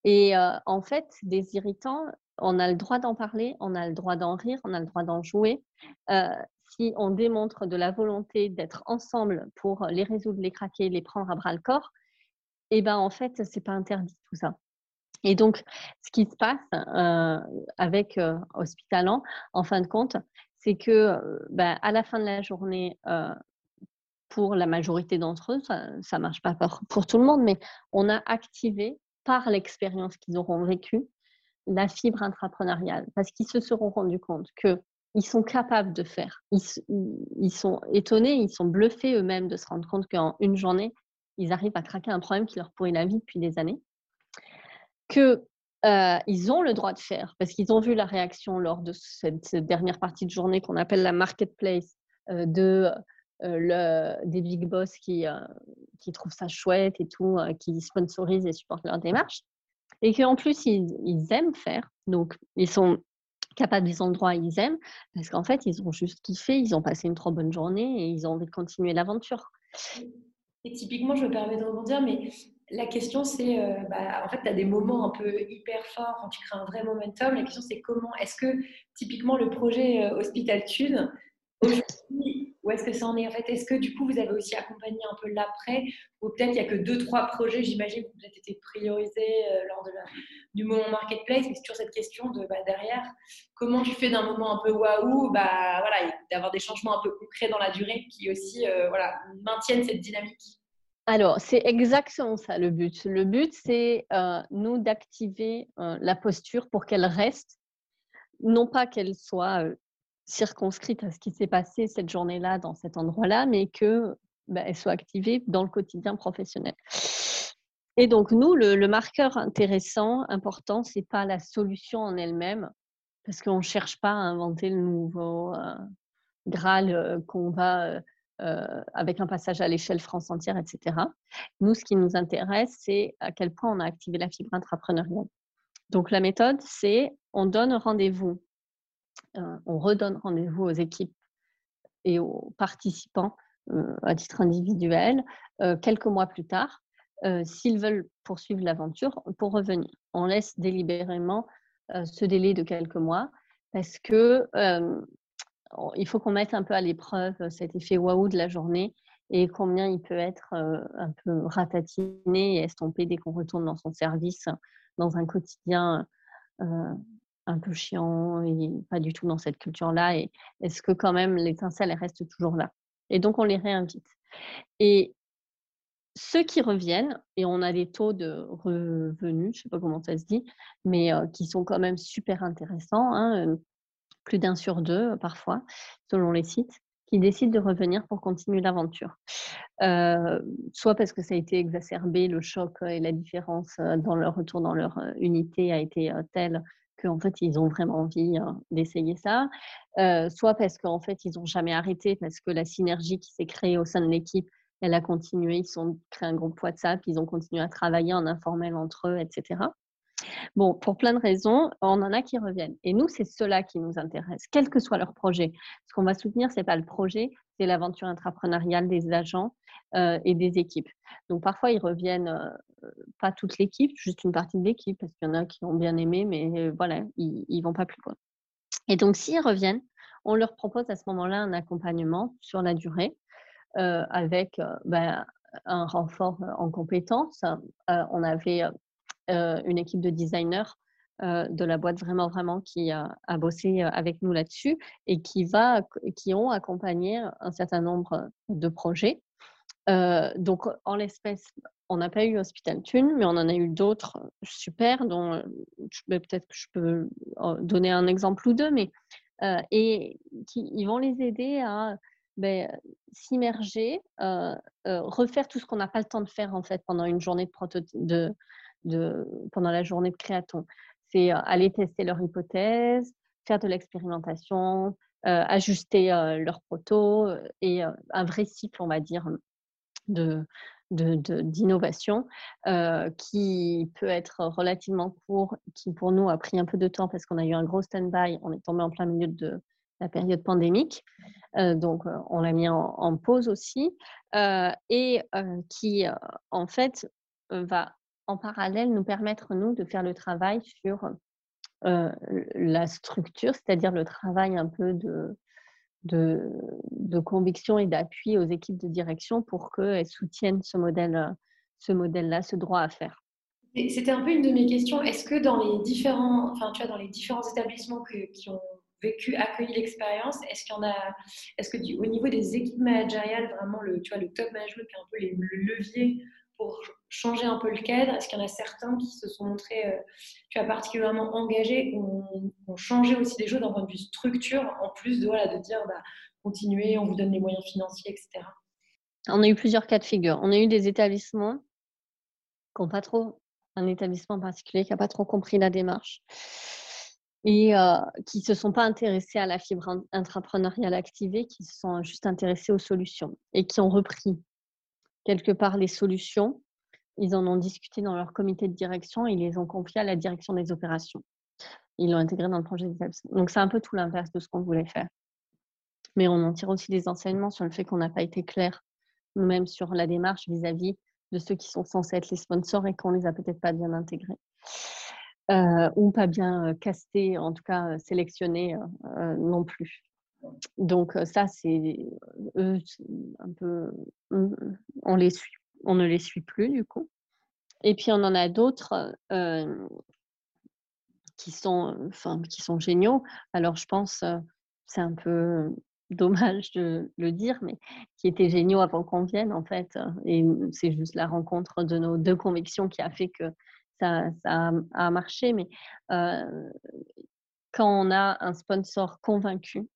Et en fait, des irritants, on a le droit d'en parler, on a le droit d'en rire, on a le droit d'en jouer. Euh, si on démontre de la volonté d'être ensemble pour les résoudre, les craquer, les prendre à bras le corps, eh ben en fait, c'est pas interdit tout ça. Et donc, ce qui se passe euh, avec euh, en fin de compte, c'est que ben, à la fin de la journée, pour la majorité d'entre eux, ça ne marche pas pour tout le monde, mais on a activé par l'expérience qu'ils auront vécue la fibre intrapreneuriale parce qu'ils se seront rendus compte qu'ils sont capables de faire. Ils, sont étonnés, ils sont bluffés eux-mêmes de se rendre compte qu'en une journée, ils arrivent à craquer un problème qui leur pourrit la vie depuis des années. Que euh, ils ont le droit de faire parce qu'ils ont vu la réaction lors de cette, dernière partie de journée qu'on appelle la marketplace euh, de euh, des big boss qui, qui trouvent ça chouette et tout, qui sponsorisent et supportent leur démarche et qu'en plus, ils, aiment faire. Donc, ils sont capables, le droit, ils aiment, parce qu'en fait, ils ont juste kiffé, ils ont passé une trop bonne journée et ils ont envie de continuer l'aventure. Et typiquement, je me permets de rebondir, mais la question, c'est, euh, bah, en fait, tu as des moments un peu hyper forts quand tu crées un vrai momentum. La question, c'est comment est-ce que, typiquement, le projet euh, Hospital Tune, aujourd'hui, où est-ce que ça en est en fait? Est-ce que du coup vous avez aussi accompagné un peu l'après? Ou peut-être il n'y a que deux, trois projets, j'imagine, qui ont peut-être été priorisés euh, lors du moment marketplace, mais c'est toujours cette question de bah, derrière, comment tu fais d'un moment un peu waouh, bah, d'avoir des changements un peu concrets dans la durée qui aussi euh, maintiennent cette dynamique? Alors, c'est exactement ça le but. Le but, c'est euh, nous d'activer la posture pour qu'elle reste, non pas qu'elle soit circonscrite à ce qui s'est passé cette journée-là dans cet endroit-là, mais que bah, elle soit activée dans le quotidien professionnel. Et donc nous, le, marqueur intéressant, important, c'est pas la solution en elle-même, parce qu'on ne cherche pas à inventer le nouveau euh, Graal euh, qu'on va euh, avec un passage à l'échelle France entière, etc. Nous, ce qui nous intéresse, c'est à quel point on a activé la fibre intrapreneuriale. Donc la méthode, c'est on donne rendez-vous on redonne rendez-vous aux équipes et aux participants euh, à titre individuel euh, quelques mois plus tard, s'ils veulent poursuivre l'aventure, pour revenir. On laisse délibérément ce délai de quelques mois parce que il faut qu'on mette un peu à l'épreuve cet effet waouh de la journée et combien il peut être un peu ratatiné et estompé dès qu'on retourne dans son service, dans un quotidien un peu chiant et pas du tout dans cette culture-là Et est-ce que quand même l'étincelle, elle reste toujours là? Et donc, on les réinvite. Et ceux qui reviennent, et on a des taux de revenus, je ne sais pas comment ça se dit, mais qui sont quand même super intéressants, hein, plus d'un sur deux parfois, selon les sites, qui décident de revenir pour continuer l'aventure. soit parce que ça a été exacerbé, le choc et la différence dans leur retour dans leur unité a été telle qu'en fait, ils ont vraiment envie d'essayer ça. soit parce qu'en fait, ils n'ont jamais arrêté, parce que la synergie qui s'est créée au sein de l'équipe elle a continué, ils ont créé un groupe WhatsApp, ils ont continué à travailler en informel entre eux, etc. Bon, pour plein de raisons, on en a qui reviennent. Et nous, c'est cela qui nous intéresse, quel que soit leur projet. Ce qu'on va soutenir, ce n'est pas le projet, c'est l'aventure intrapreneuriale des agents euh, et des équipes. Donc parfois, ils reviennent, euh, pas toute l'équipe, juste une partie de l'équipe, parce qu'il y en a qui ont bien aimé, mais euh, voilà, ils ne vont pas plus loin. Et donc, s'ils reviennent, on leur propose à ce moment-là un accompagnement sur la durée avec ben, un renfort en compétences. on avait une équipe de designers de la boîte vraiment vraiment qui a, bossé avec nous là-dessus et qui va qui ont accompagné un certain nombre de projets. Donc en l'espèce, on n'a pas eu Hospital Tune, mais on en a eu d'autres super dont peut-être que je peux donner un exemple ou deux, mais et qui ils vont les aider à ben, s'immerger, refaire tout ce qu'on n'a pas le temps de faire en fait pendant une journée de, pendant la journée de créaton. C'est aller tester leur hypothèse, faire de l'expérimentation, ajuster leur proto et un vrai cycle, on va dire, de, d'innovation qui peut être relativement court, qui pour nous a pris un peu de temps parce qu'on a eu un gros stand-by, on est tombé en plein milieu de la période pandémique. Euh, donc, euh, on l'a mis en, pause aussi. Euh, et qui, en fait, va en parallèle nous permettre, nous, de faire le travail sur la structure, c'est-à-dire le travail un peu de, de, de conviction et d'appui aux équipes de direction pour qu'elles soutiennent ce modèle ce modèle-là, ce droit à faire. C'était un peu une de mes questions. Est-ce que dans les différents, enfin, tu vois, dans les différents établissements qui ont vécu, accueilli l'expérience Est-ce qu'il y en a, est-ce que au niveau des équipes managériales, vraiment le, tu vois, le top management qui est un peu les, le levier pour changer un peu le cadre Est-ce qu'il y en a certains qui se sont montrés euh, particulièrement engagés, qui ont, changé aussi des choses d'un point de vue structure, en plus de, dire bah, continuez, on vous donne les moyens financiers, etc. On a eu plusieurs cas de figure. On a eu des établissements qui n'ont pas trop, un établissement particulier qui n'a pas trop compris la démarche et qui ne se sont pas intéressés à la fibre intrapreneuriale activée, qui se sont juste intéressés aux solutions et qui ont repris quelque part les solutions. Ils en ont discuté dans leur comité de direction et ils les ont confiés à la direction des opérations. Ils l'ont intégré dans le projet d'établissement. Donc c'est un peu tout l'inverse de ce qu'on voulait faire. Mais on en tire aussi des enseignements sur le fait qu'on n'a pas été clair nous-mêmes sur la démarche vis-à-vis de ceux qui sont censés être les sponsors et qu'on les a peut-être pas bien intégrés. Euh, ou pas bien casté, en tout cas sélectionné non plus. Donc ça, c'est eux, un peu, on les suit, on ne les suit plus du coup. Et puis on en a d'autres qui sont, enfin, qui sont géniaux. Alors je pense, c'est un peu dommage de le dire, mais qui étaient géniaux avant qu'on vienne en fait. Et c'est juste la rencontre de nos deux convictions qui a fait que ça, a, marché, mais quand on a un sponsor convaincu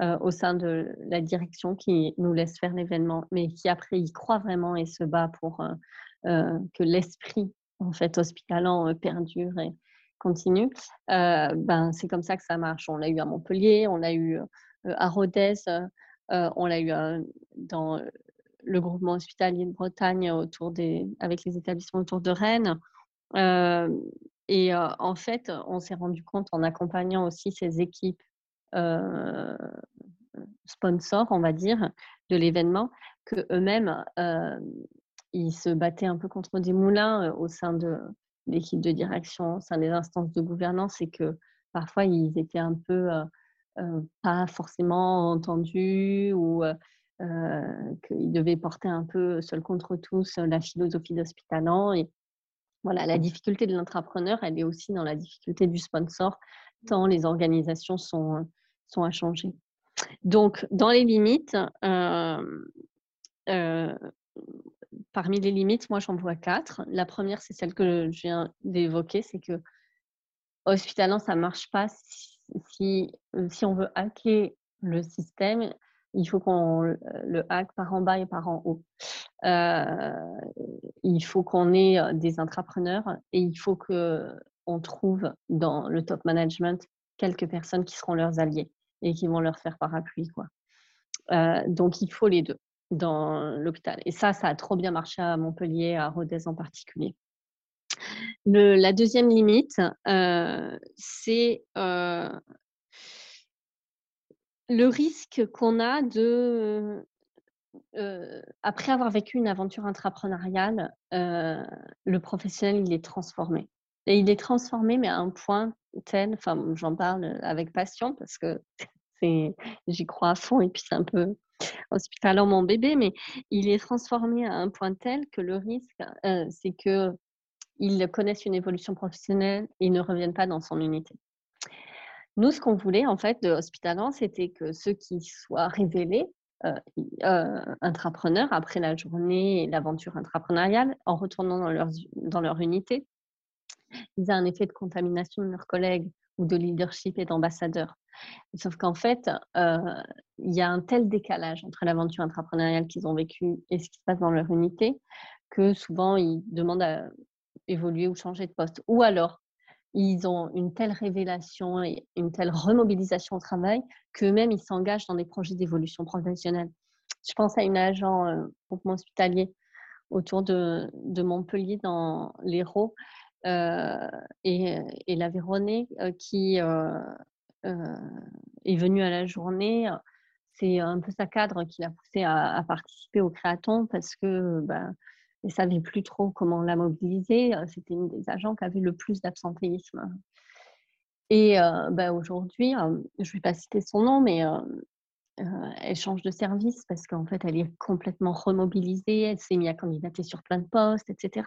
euh, au sein de la direction qui nous laisse faire l'événement, mais qui après y croit vraiment et se bat pour euh, que l'esprit en fait hospitalant perdure et continue, ben, c'est comme ça que ça marche. On l'a eu à Montpellier, on l'a eu à Rodez, on l'a eu dans le groupement hospitalier de Bretagne autour des, avec les établissements autour de Rennes et en fait, on s'est rendu compte en accompagnant aussi ces équipes sponsors, on va dire, de l'événement, que eux-mêmes, ils se battaient un peu contre des moulins au sein de l'équipe de direction, au sein des instances de gouvernance, et que parfois ils étaient un peu pas forcément entendus ou qu'ils devaient porter un peu seul contre tous la philosophie d'Hospitalan. Et voilà, la difficulté de l'entrepreneur, elle est aussi dans la difficulté du sponsor tant les organisations sont, sont à changer. Donc, dans les limites, parmi les limites, moi j'en vois quatre. La première, c'est celle que je viens d'évoquer, c'est que hospitalant, ça ne marche pas si, on veut hacker le système, il faut qu'on le hack par en bas et par en haut. Euh, il faut qu'on ait des entrepreneurs et il faut qu'on trouve dans le top management quelques personnes qui seront leurs alliés et qui vont leur faire parapluie. Quoi. Euh, donc, il faut les deux dans l'hôpital. Et ça, ça a trop bien marché à Montpellier, à Rodez en particulier. Le, la deuxième limite, euh, c'est euh, le risque qu'on a de, après avoir vécu une aventure intrapreneuriale, le professionnel, il est transformé. Et il est transformé, mais à un point tel, enfin, j'en parle avec passion parce que j'y crois à fond et puis c'est un peu hospitalant mon bébé, mais il est transformé à un point tel que le risque, c'est que ils connaissent une évolution professionnelle et ne reviennent pas dans son unité. Nous, ce qu'on voulait en fait de Hospitalant, c'était que ceux qui soient révélés euh, euh, intrapreneurs après la journée et l'aventure intrapreneuriale, en retournant dans leur unité, ils aient un effet de contamination de leurs collègues ou de leadership et d'ambassadeurs. Sauf qu'en fait, euh, il y a un tel décalage entre l'aventure intrapreneuriale qu'ils ont vécue et ce qui se passe dans leur unité que souvent ils demandent à évoluer ou changer de poste. Ou alors, ils ont une telle révélation et une telle remobilisation au travail qu'eux-mêmes, ils s'engagent dans des projets d'évolution professionnelle. Je pense à une agent euh, groupement hospitalier autour de, de, Montpellier dans l'Hérault et, et, la Véronée euh, qui euh, euh, est venue à la journée. C'est un peu sa cadre qui l'a poussé à, participer au créaton parce que bah, ne savait plus trop comment la mobiliser. Euh, c'était une des agents qui avait le plus d'absentéisme. Et euh, bah, aujourd'hui, euh, je ne vais pas citer son nom, mais elle change de service parce qu'en fait, elle est complètement remobilisée, elle s'est mise à candidater sur plein de postes, etc.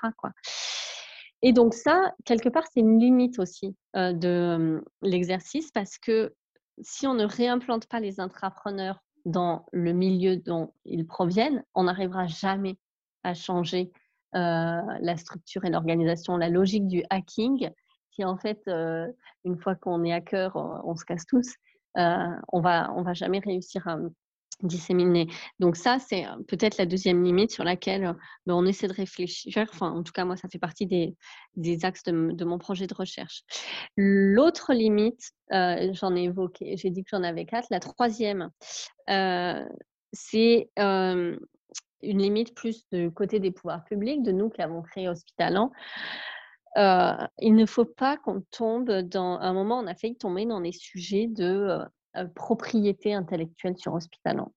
Et donc ça, quelque part, c'est une limite aussi de l'exercice parce que si on ne réimplante pas les intrapreneurs dans le milieu dont ils proviennent, on n'arrivera jamais à changer euh, la structure et l'organisation, la logique du hacking, qui en fait, euh, une fois qu'on est hacker, on, se casse tous, euh, on va, on va jamais réussir à disséminer. Donc ça, c'est peut-être la deuxième limite sur laquelle ben, on essaie de réfléchir. Enfin, en tout cas, moi, ça fait partie des, axes de, mon projet de recherche. L'autre limite, j'en ai évoqué, j'ai dit que j'en avais quatre. La troisième, c'est une limite plus du côté des pouvoirs publics, de nous qui avons créé Hospitalant. Euh, il ne faut pas qu'on tombe dans un moment, on a failli tomber dans des sujets de euh, euh, propriété intellectuelle sur Hospitalant.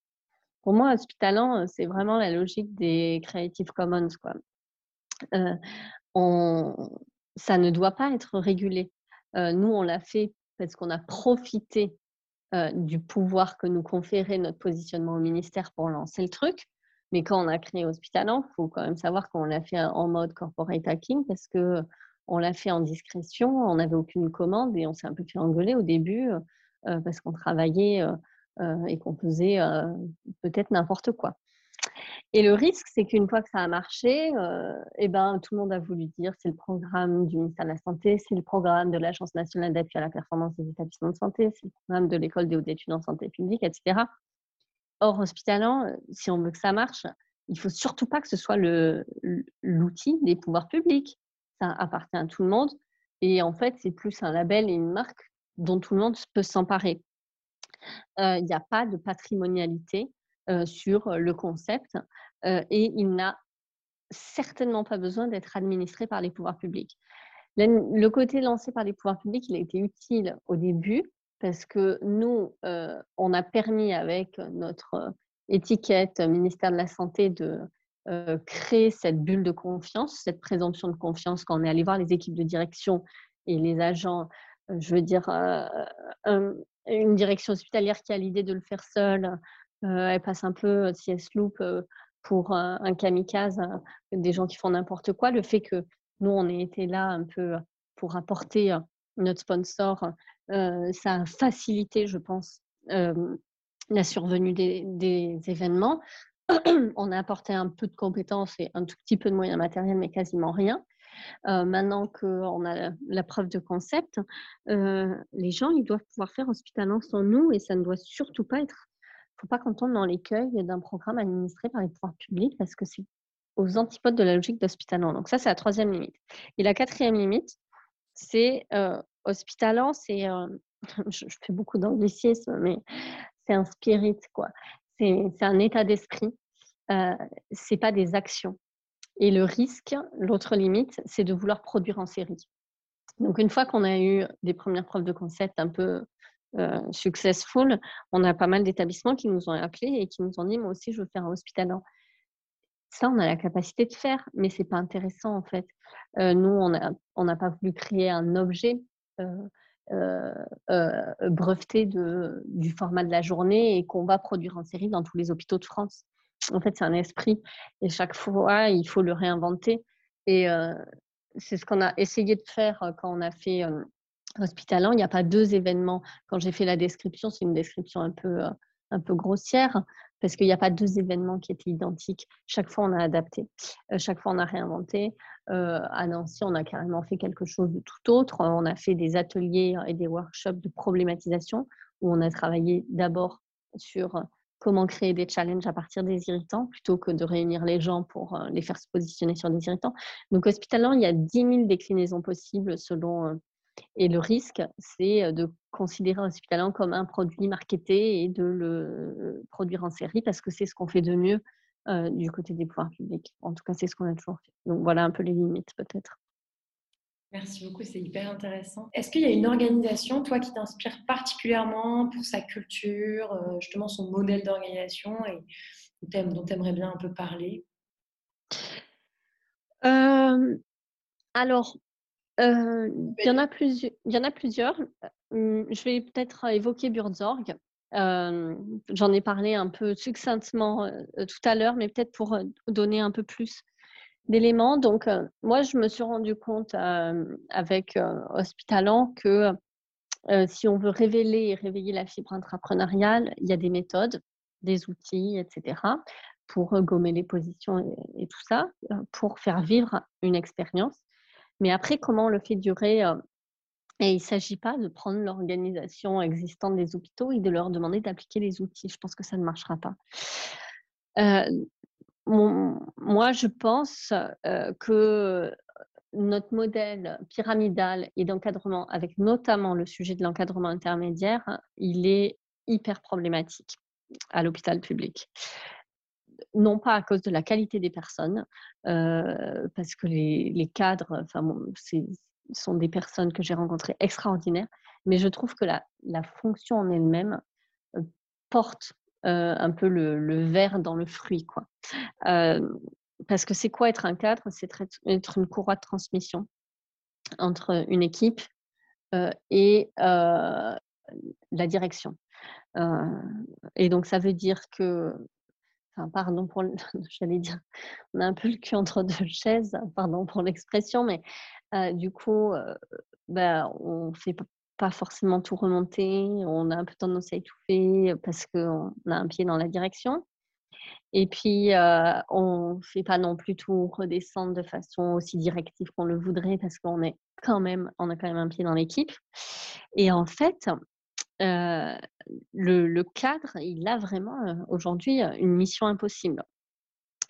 Pour moi, Hospitalant, c'est vraiment la logique des Creative Commons. Quoi. On, ça ne doit pas être régulé. nous, on l'a fait parce qu'on a profité du pouvoir que nous conférait notre positionnement au ministère pour lancer le truc. Mais quand on a créé Hospitalant, il faut quand même savoir qu'on l'a fait en mode corporate hacking parce que on l'a fait en discrétion, on n'avait aucune commande et on s'est un peu fait engueuler au début euh, parce qu'on travaillait euh, euh, et qu'on faisait peut-être n'importe quoi. Et le risque, c'est qu'une fois que ça a marché, eh ben, tout le monde a voulu dire c'est le programme du ministère de la Santé, c'est le programme de l'Agence nationale d'appui à la performance des établissements de santé, c'est le programme de l'école des hautes études en santé publique, etc. Or, hospitalant, euh, si on veut que ça marche, il faut surtout pas que ce soit l'outil des pouvoirs publics. Ça appartient à tout le monde. Et en fait, c'est plus un label et une marque dont tout le monde peut s'emparer. Il n'y a pas de patrimonialité sur le concept et il n'a certainement pas besoin d'être administré par les pouvoirs publics. Le côté lancé par les pouvoirs publics, il a été utile au début parce que nous, on a permis avec notre étiquette ministère de la Santé de créer cette bulle de confiance, cette présomption de confiance quand on est allé voir les équipes de direction et les agents, je veux dire, une direction hospitalière qui a l'idée de le faire seule, elle passe un peu CS Loop pour un kamikaze, des gens qui font n'importe quoi. Le fait que nous, on ait été là un peu pour apporter notre sponsor ça a facilité, je pense, la survenue des, des événements. on a apporté un peu de compétences et un tout petit peu de moyens matériels, mais quasiment rien. Euh, maintenant qu'on a la, preuve de concept, euh, les gens, ils doivent pouvoir faire hospitalant sans nous et ça ne doit surtout pas être. Il ne faut pas qu'on tombe dans l'écueil d'un programme administré par les pouvoirs publics parce que c'est aux antipodes de la logique d'hospitalant. Donc ça, c'est la troisième limite. Et la quatrième limite, c'est euh, hospitalant, c'est, je, je, fais beaucoup d'anglicisme, mais c'est un spirit, quoi. C'est un état d'esprit. Euh, c'est pas des actions. Et le risque, l'autre limite, c'est de vouloir produire en série. Donc, une fois qu'on a eu des premières preuves de concept un peu euh, successful, on a pas mal d'établissements qui nous ont appelés et qui nous ont dit Moi aussi, je veux faire un hospitalant. Ça, on a la capacité de faire, mais c'est pas intéressant en fait. Euh, nous, on n'a pas voulu créer un objet euh, breveté du format de la journée et qu'on va produire en série dans tous les hôpitaux de France en fait, c'est un esprit. Et chaque fois, il faut le réinventer. Et c'est ce qu'on a essayé de faire quand on a fait Hospitalant. Il n'y a pas deux événements. Quand j'ai fait la description, c'est une description un peu, un peu grossière parce qu'il n'y a pas deux événements qui étaient identiques. Chaque fois, on a adapté. chaque fois, on a réinventé. à Nancy, on a carrément fait quelque chose de tout autre. On a fait des ateliers et des workshops de problématisation où on a travaillé d'abord sur comment créer des challenges à partir des irritants plutôt que de réunir les gens pour euh, les faire se positionner sur des irritants. Donc, hospitalant, il y a 10 000 déclinaisons possibles selon. Euh, et le risque, c'est euh, de considérer hospitalant comme un produit marketé et de le produire en série parce que c'est ce qu'on fait de mieux du côté des pouvoirs publics. En tout cas, c'est ce qu'on a toujours fait. Donc, voilà un peu les limites peut-être. Merci beaucoup, c'est hyper intéressant. Est-ce qu'il y a une organisation, toi, qui t'inspire particulièrement pour sa culture, euh, justement son modèle d'organisation et dont tu aimerais bien un peu parler? Euh, Alors, euh, il, y en a il y en a plusieurs. Hum, je vais peut-être évoquer Burzorg. J'en ai parlé un peu succinctement tout à l'heure, mais peut-être pour donner un peu plus d'éléments. Donc, euh, moi, je me suis rendu compte euh, avec euh, que si on veut révéler et réveiller la fibre intrapreneuriale, il y a des méthodes, des outils, etc., pour gommer les positions et, tout ça, pour faire vivre une expérience. Mais après, comment on le fait durer Et il ne s'agit pas de prendre l'organisation existante des hôpitaux et de leur demander d'appliquer les outils. Je pense que ça ne marchera pas moi, je pense que notre modèle pyramidal et d'encadrement, avec notamment le sujet de l'encadrement intermédiaire, il est hyper problématique à l'hôpital public. Non pas à cause de la qualité des personnes, parce que les, cadres, enfin, ce sont des personnes que j'ai rencontrées extraordinaires, mais je trouve que la, la fonction en elle-même porte euh, un peu le, verre dans le fruit. Quoi. Euh, parce que c'est quoi être un cadre? C'est être une courroie de transmission entre une équipe euh, et la direction. et donc, ça veut dire que, enfin, pardon pour, j'allais dire, on a un peu le cul entre deux chaises, pardon pour l'expression, mais du coup, ben, on fait pas forcément tout remonter, on a un peu tendance à étouffer parce qu'on a un pied dans la direction. Et puis, euh, on ne fait pas non plus tout redescendre de façon aussi directive qu'on le voudrait parce qu'on est quand même, on a quand même un pied dans l'équipe. Et en fait, euh, le, cadre, il a vraiment euh, aujourd'hui une mission impossible.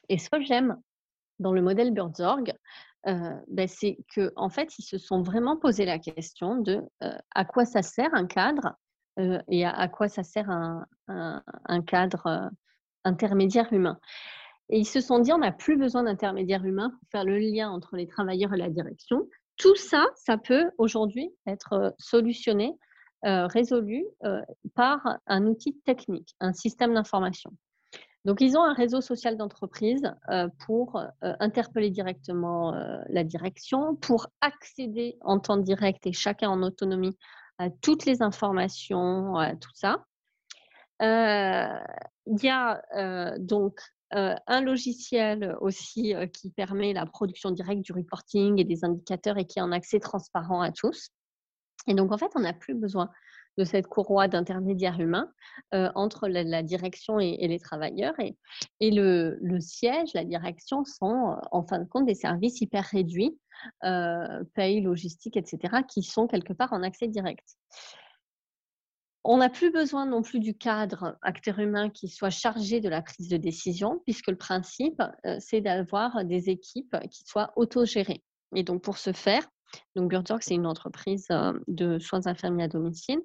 Et ce que j'aime dans le modèle Birdsorg, ben, c'est qu'en en fait, ils se sont vraiment posé la question de à quoi ça sert un cadre et à, quoi ça sert un, un, cadre intermédiaire humain. Et ils se sont dit, on n'a plus besoin d'intermédiaire humain pour faire le lien entre les travailleurs et la direction. Tout ça, ça peut aujourd'hui être solutionné, résolu par un outil technique, un système d'information. Donc, ils ont un réseau social d'entreprise euh, pour euh, interpeller directement euh, la direction, pour accéder en temps direct et chacun en autonomie à toutes les informations, à tout ça. Il y a donc un logiciel aussi qui permet la production directe du reporting et des indicateurs et qui est en accès transparent à tous. Et donc, en fait, on n'a plus besoin de cette courroie d'intermédiaires humains euh, entre la, direction et, les travailleurs. Et, et le, siège, la direction sont en fin de compte des services hyper réduits, euh, paye, logistique, etc., qui sont quelque part en accès direct. On n'a plus besoin non plus du cadre acteur humain qui soit chargé de la prise de décision, puisque le principe, euh, c'est d'avoir des équipes qui soient autogérées. Et donc, pour ce faire, donc c'est une entreprise euh, de soins infirmiers à domicile.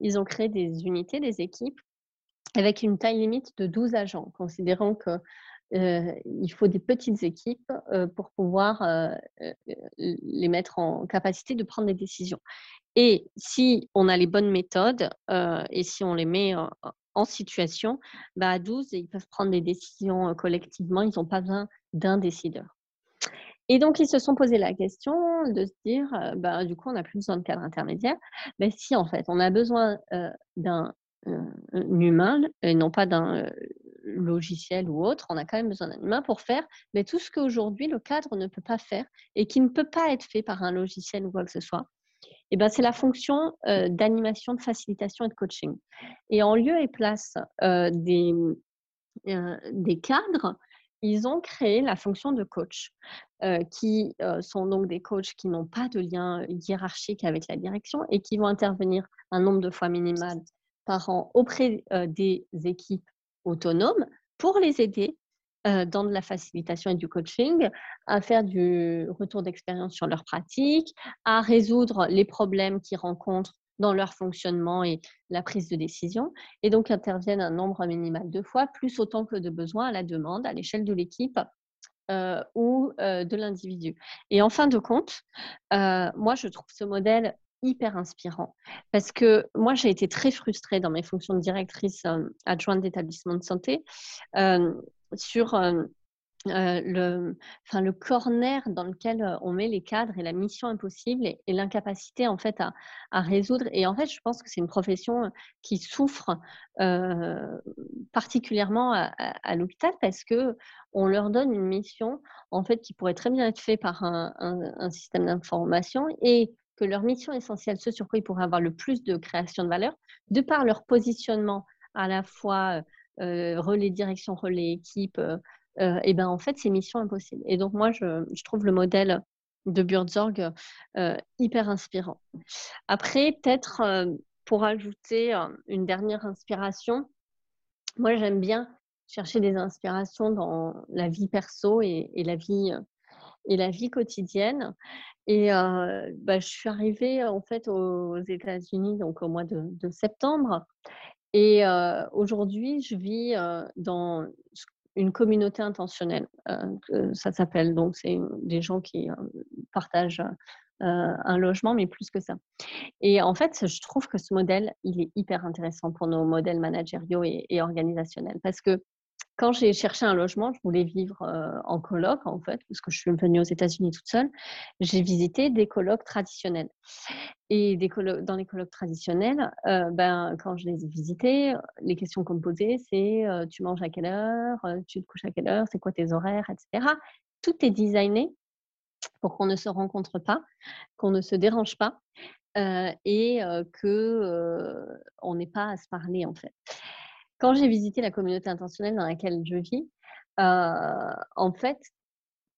Ils ont créé des unités, des équipes, avec une taille limite de 12 agents, considérant que euh, il faut des petites équipes pour pouvoir les mettre en capacité de prendre des décisions. Et si on a les bonnes méthodes euh, et si on les met en, situation, bah à 12, ils peuvent prendre des décisions euh, collectivement. Ils n'ont pas besoin d'un décideur. Et donc, ils se sont posé la question de se dire, euh, bah, du coup, on n'a plus besoin de cadre intermédiaire. Mais si, en fait, on a besoin d'un humain et non pas d'un logiciel ou autre, on a quand même besoin d'un humain pour faire mais tout ce qu'aujourd'hui le cadre ne peut pas faire et qui ne peut pas être fait par un logiciel ou quoi que ce soit. Eh ben, c'est la fonction euh, d'animation, de facilitation et de coaching. Et en lieu et place euh, des, euh, des cadres, ils ont créé la fonction de coach, qui sont donc des coachs qui n'ont pas de lien hiérarchique avec la direction et qui vont intervenir un nombre de fois minimal par an auprès des équipes autonomes pour les aider euh, dans de la facilitation et du coaching, à faire du retour d'expérience sur leur pratique, à résoudre les problèmes qu'ils rencontrent dans leur fonctionnement et la prise de décision, et donc interviennent un nombre minimal de fois, plus autant que de besoin à la demande, à l'échelle de l'équipe euh, ou euh, de l'individu. Et en fin de compte, moi, je trouve ce modèle hyper inspirant parce que moi, j'ai été très frustrée dans mes fonctions de directrice adjointe d'établissement de santé sur le, enfin, le corner dans lequel on met les cadres et la mission impossible et, l'incapacité en fait à, à, résoudre. Et en fait, je pense que c'est une profession qui souffre particulièrement à, l'hôpital parce que on leur donne une mission en fait qui pourrait très bien être faite par un, un système d'information et que leur mission essentielle, ce sur quoi ils pourraient avoir le plus de création de valeur, de par leur positionnement à la fois relais direction, relais équipe, euh, euh, et ben en fait, c'est mission impossible. Et donc, moi, je, trouve le modèle de Burzorg hyper inspirant. Après, peut-être pour ajouter une dernière inspiration, moi, j'aime bien chercher des inspirations dans la vie perso et, la vie et la vie quotidienne. Et bah, je suis arrivée en fait aux États-Unis donc au mois de, de septembre. Et aujourd'hui, je vis dans une communauté intentionnelle. ça s'appelle. Donc, c'est des gens qui partagent un logement, mais plus que ça. Et en fait, je trouve que ce modèle, il est hyper intéressant pour nos modèles managériaux et, et organisationnels parce que quand j'ai cherché un logement, je voulais vivre en coloc, en fait, parce que je suis venue aux États-Unis toute seule. J'ai visité des colocs traditionnels. Et dans les colocs traditionnels, ben, quand je les ai visités, les questions qu'on me posait, c'est tu manges à quelle heure, tu te couches à quelle heure, c'est quoi tes horaires, etc. Tout est designé pour qu'on ne se rencontre pas, qu'on ne se dérange pas et que on pas à se parler, en fait. Quand j'ai visité la communauté intentionnelle dans laquelle je vis, euh, en fait,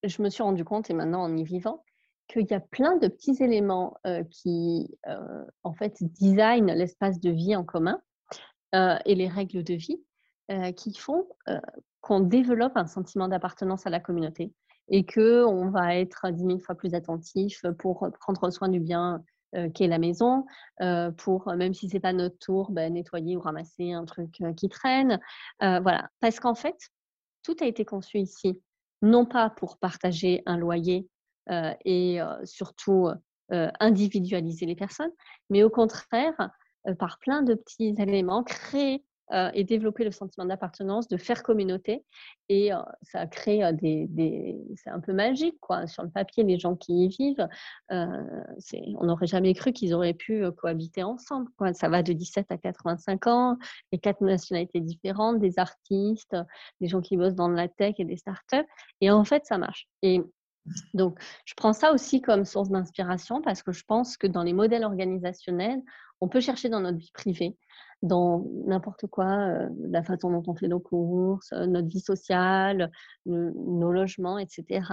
je me suis rendu compte, et maintenant en y vivant, qu'il y a plein de petits éléments euh, qui, euh, en fait, designent l'espace de vie en commun et les règles de vie qui font qu'on développe un sentiment d'appartenance à la communauté et qu'on va être dix mille fois plus attentif pour prendre soin du bien euh, qui est la maison, euh, pour, même si c'est pas notre tour, ben, nettoyer ou ramasser un truc euh, qui traîne. voilà, parce qu'en fait, tout a été conçu ici, non pas pour partager un loyer et surtout individualiser les personnes, mais au contraire, par plein de petits éléments, créer euh, et développer le sentiment d'appartenance, de faire communauté. Et euh, ça crée euh, des, c'est un peu magique, quoi. Sur le papier, les gens qui y vivent, on n'aurait jamais cru qu'ils auraient pu cohabiter ensemble. Ça va de 17 à 85 ans, les quatre nationalités différentes, des artistes, des gens qui bossent dans la tech et des startups. Et en fait, ça marche. Et Donc, je prends ça aussi comme source d'inspiration parce que je pense que dans les modèles organisationnels, on peut chercher dans notre vie privée, dans n'importe quoi, euh, la façon dont on fait nos courses, euh, notre vie sociale, nos logements, etc.,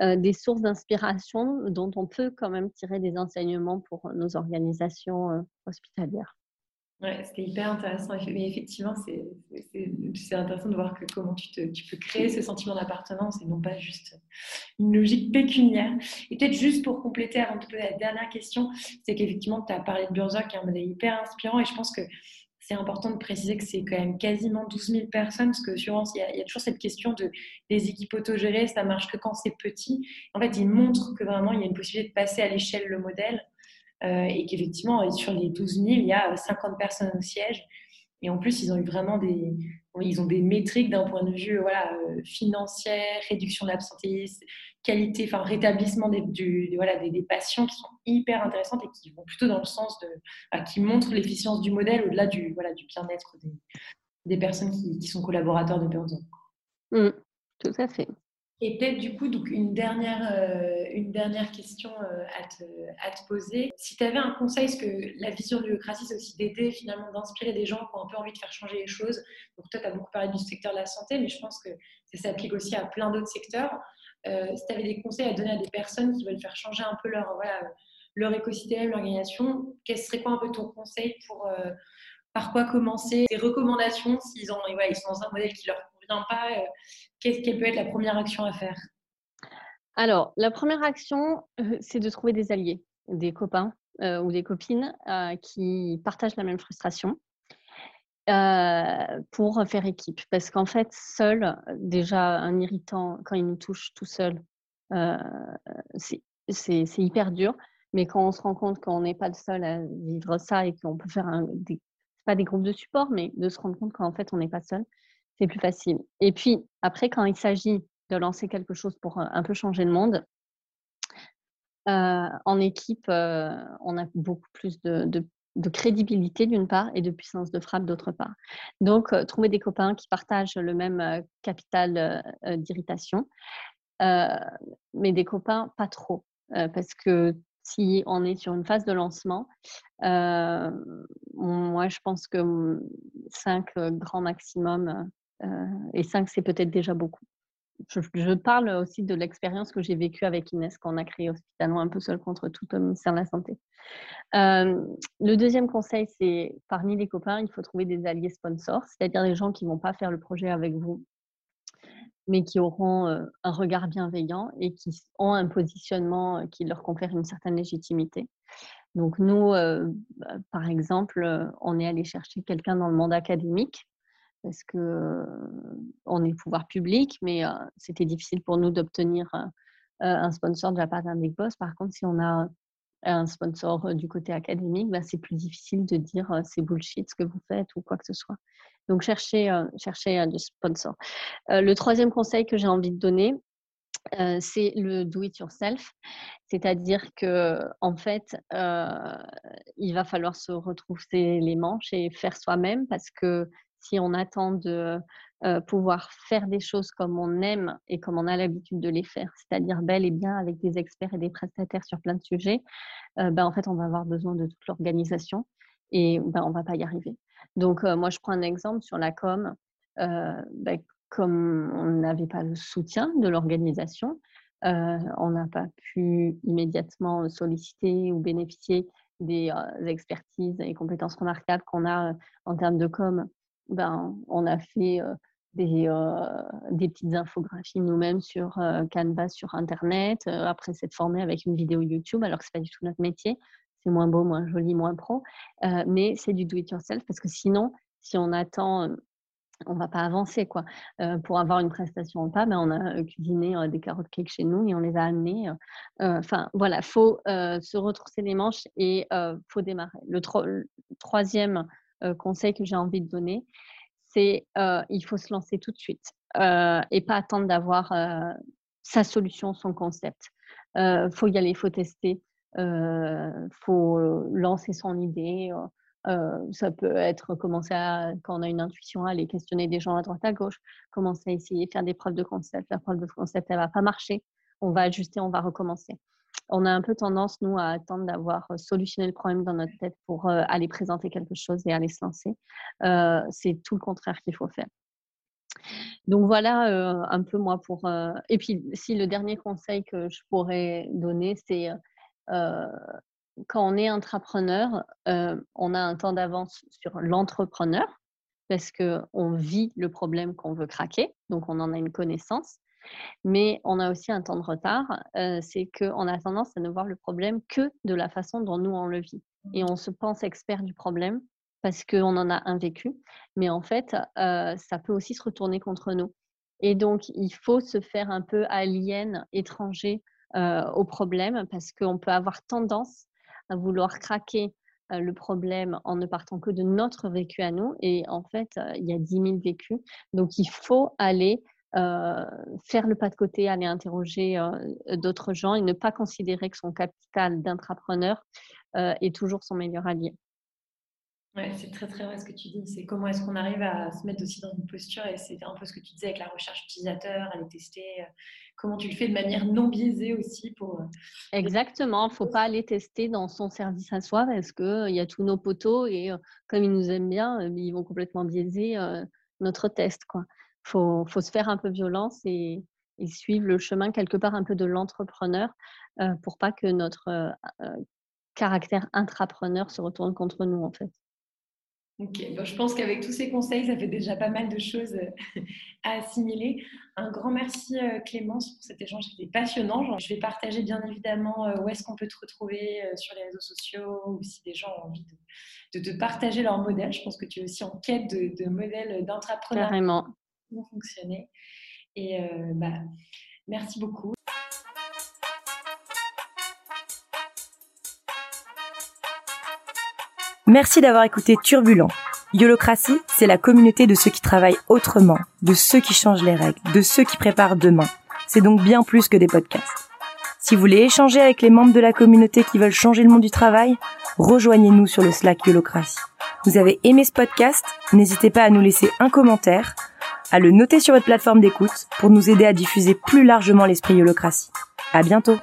euh, des sources d'inspiration dont on peut quand même tirer des enseignements pour nos organisations hospitalières. Ouais, c'était hyper intéressant. Mais effectivement, c'est intéressant de voir que comment tu, tu peux créer ce sentiment d'appartenance et non pas juste une logique pécuniaire. Et peut-être juste pour compléter avant de poser la dernière question, c'est qu'effectivement, tu as parlé de Burza qui est un modèle hyper inspirant et je pense que c'est important de préciser que c'est quand même quasiment 12 000 personnes, parce que il y, a, toujours cette question de des équipes autogérées, ça marche que quand c'est petit. En fait, il montre que vraiment, il y a une possibilité de passer à l'échelle le modèle. Euh, et qu'effectivement, sur les 12 000, il y a 50 personnes au siège. Et en plus, ils ont eu vraiment des, ils ont des métriques d'un point de vue voilà, euh, financier, réduction de l'absentéisme, qualité, enfin rétablissement des, du, voilà, des, patients qui sont hyper intéressantes et qui vont plutôt dans le sens de, qui montrent l'efficience du modèle au-delà du, voilà, du bien-être des, personnes qui, sont collaborateurs de Burns. Mmh, tout à fait. Et peut-être du coup, donc une dernière, euh, une dernière question euh, à, te, poser. Si tu avais un conseil, parce que la vision de l'Ucratie, c'est aussi d'aider finalement, d'inspirer des gens qui ont un peu envie de faire changer les choses. Donc toi, tu as beaucoup parlé du secteur de la santé, mais je pense que ça s'applique aussi à plein d'autres secteurs. Euh, si tu avais des conseils à donner à des personnes qui veulent faire changer un peu leur, voilà, leur écosystème, l'organisation, quel serait quoi un peu ton conseil pour par quoi commencer? Des recommandations s'ils ont, ils sont dans un modèle qui leur pas qu'est-ce qu'elle peut être la première action à faire? Alors, la première action, euh, c'est de trouver des alliés, des copains euh, ou des copines euh, qui partagent la même frustration. pour faire équipe. Parce qu'en fait, seul, déjà, un irritant, quand il nous touche tout seul, c'est hyper dur. Mais quand on se rend compte qu'on n'est pas le seul à vivre ça et qu'on peut faire un, pas des groupes de support, mais de se rendre compte qu'en fait, on n'est pas seul, c'est plus facile. Et puis, après, quand il s'agit de lancer quelque chose pour un peu changer le monde, en équipe, on a beaucoup plus de, crédibilité d'une part et de puissance de frappe d'autre part. Donc, trouver des copains qui partagent le même capital d'irritation, mais des copains pas trop, parce que si on est sur une phase de lancement, moi je pense que cinq grands maximum et 5, c'est peut-être déjà beaucoup. Je, parle aussi de l'expérience que j'ai vécue avec Inès quand on a créé Hospitalo un peu seul contre tout au ministère de la Santé. Euh, le deuxième conseil, c'est parmi les copains, il faut trouver des alliés sponsors, c'est-à-dire des gens qui ne vont pas faire le projet avec vous, mais qui auront euh, un regard bienveillant et qui ont un positionnement qui leur confère une certaine légitimité. Donc nous, bah, par exemple, on est allé chercher quelqu'un dans le monde académique parce que on est pouvoir public, mais c'était difficile pour nous d'obtenir un sponsor de la part d'un Big Boss. Par contre, si on a un sponsor du côté académique, bah, c'est plus difficile de dire c'est bullshit ce que vous faites ou quoi que ce soit. Donc, cherchez, cherchez du sponsor. le troisième conseil que j'ai envie de donner, c'est le do it yourself, c'est-à-dire que en fait, il va falloir se retrousser les manches et faire soi-même parce que si on attend de euh, pouvoir faire des choses comme on aime et comme on a l'habitude de les faire, c'est-à-dire bel et bien avec des experts et des prestataires sur plein de sujets, euh, ben, en fait, on va avoir besoin de toute l'organisation et ben, on ne va pas y arriver. Donc, euh, moi, je prends un exemple sur la com. Ben, comme on n'avait pas le soutien de l'organisation, on n'a pas pu immédiatement solliciter ou bénéficier des expertises et compétences remarquables qu'on a en termes de com ben, on a fait des, des, petites infographies nous-mêmes sur Canva, sur Internet. après, s'être formé avec une vidéo YouTube, alors que ce n'est pas du tout notre métier. C'est moins beau, moins joli, moins pro. mais c'est du do-it-yourself parce que sinon, si on attend on va pas avancer quoi. pour avoir une prestation en pas, ben on a cuisiné des carottes cake chez nous et on les a amenées. Enfin voilà, faut se retrousser les manches et faut démarrer. Le troisième euh, conseil que j'ai envie de donner, c'est euh, il faut se lancer tout de suite euh, et pas attendre d'avoir sa solution, son concept. Il faut y aller, il faut tester, il faut lancer son idée. ça peut être commencer à, quand on a une intuition, aller questionner des gens à droite à gauche, commencer à essayer, faire des preuves de concept. La preuve de concept, elle va pas marcher. on va ajuster, on va recommencer. On a un peu tendance, nous, à attendre d'avoir solutionné le problème dans notre tête pour aller présenter quelque chose et aller se lancer. c'est tout le contraire qu'il faut faire. Donc voilà un peu moi pour... Et puis si le dernier conseil que je pourrais donner, c'est quand on est entrepreneur, on a un temps d'avance sur l'entrepreneur parce qu'on vit le problème qu'on veut craquer, donc on en a une connaissance. Mais on a aussi un temps de retard, c'est qu'on a tendance à ne voir le problème que de la façon dont nous on le vit. Et on se pense expert du problème parce qu'on en a un vécu, mais en fait, ça peut aussi se retourner contre nous. Et donc, il faut se faire un peu alien, étranger au problème, parce qu'on peut avoir tendance à vouloir craquer le problème en ne partant que de notre vécu à nous. Et en fait, il y a 10 000 vécus. Donc, il faut aller faire le pas de côté, aller interroger d'autres gens et ne pas considérer que son capital d'intrapreneur est toujours son meilleur allié. Ouais, c'est très très vrai ce que tu dis. C'est comment est-ce qu'on arrive à se mettre aussi dans une posture et c'est un peu ce que tu disais avec la recherche utilisateur, les tester. Euh, comment tu le fais de manière non biaisée aussi pour. Euh, Exactement. Il ne faut pas aller tester dans son service à soi parce qu'il euh, y a tous nos poteaux et comme ils nous aiment bien, ils vont complètement biaiser notre test. Il faut, faut, se faire un peu violence et, et, suivre le chemin quelque part un peu de l'entrepreneur pour pas que notre caractère intrapreneur se retourne contre nous en fait. Ok, je pense qu'avec tous ces conseils, ça fait déjà pas mal de choses euh, à assimiler. Un grand merci euh, Clémence pour cet échange, c'était passionnant. Je vais partager bien évidemment euh, où est-ce qu'on peut te retrouver sur les réseaux sociaux ou si des gens ont envie de, te partager leur modèle. Je pense que tu es aussi en quête de, de modèles d'entrepreneurs Carrément. Qui vont fonctionner. Et bah, merci beaucoup. Merci d'avoir écouté Turbulent. Yolocratie, c'est la communauté de ceux qui travaillent autrement, de ceux qui changent les règles, de ceux qui préparent demain. C'est donc bien plus que des podcasts. Si vous voulez échanger avec les membres de la communauté qui veulent changer le monde du travail, rejoignez-nous sur le Slack Yolocratie. Vous avez aimé ce podcast? N'hésitez pas à nous laisser un commentaire, à le noter sur votre plateforme d'écoute pour nous aider à diffuser plus largement l'esprit Yolocratie. À bientôt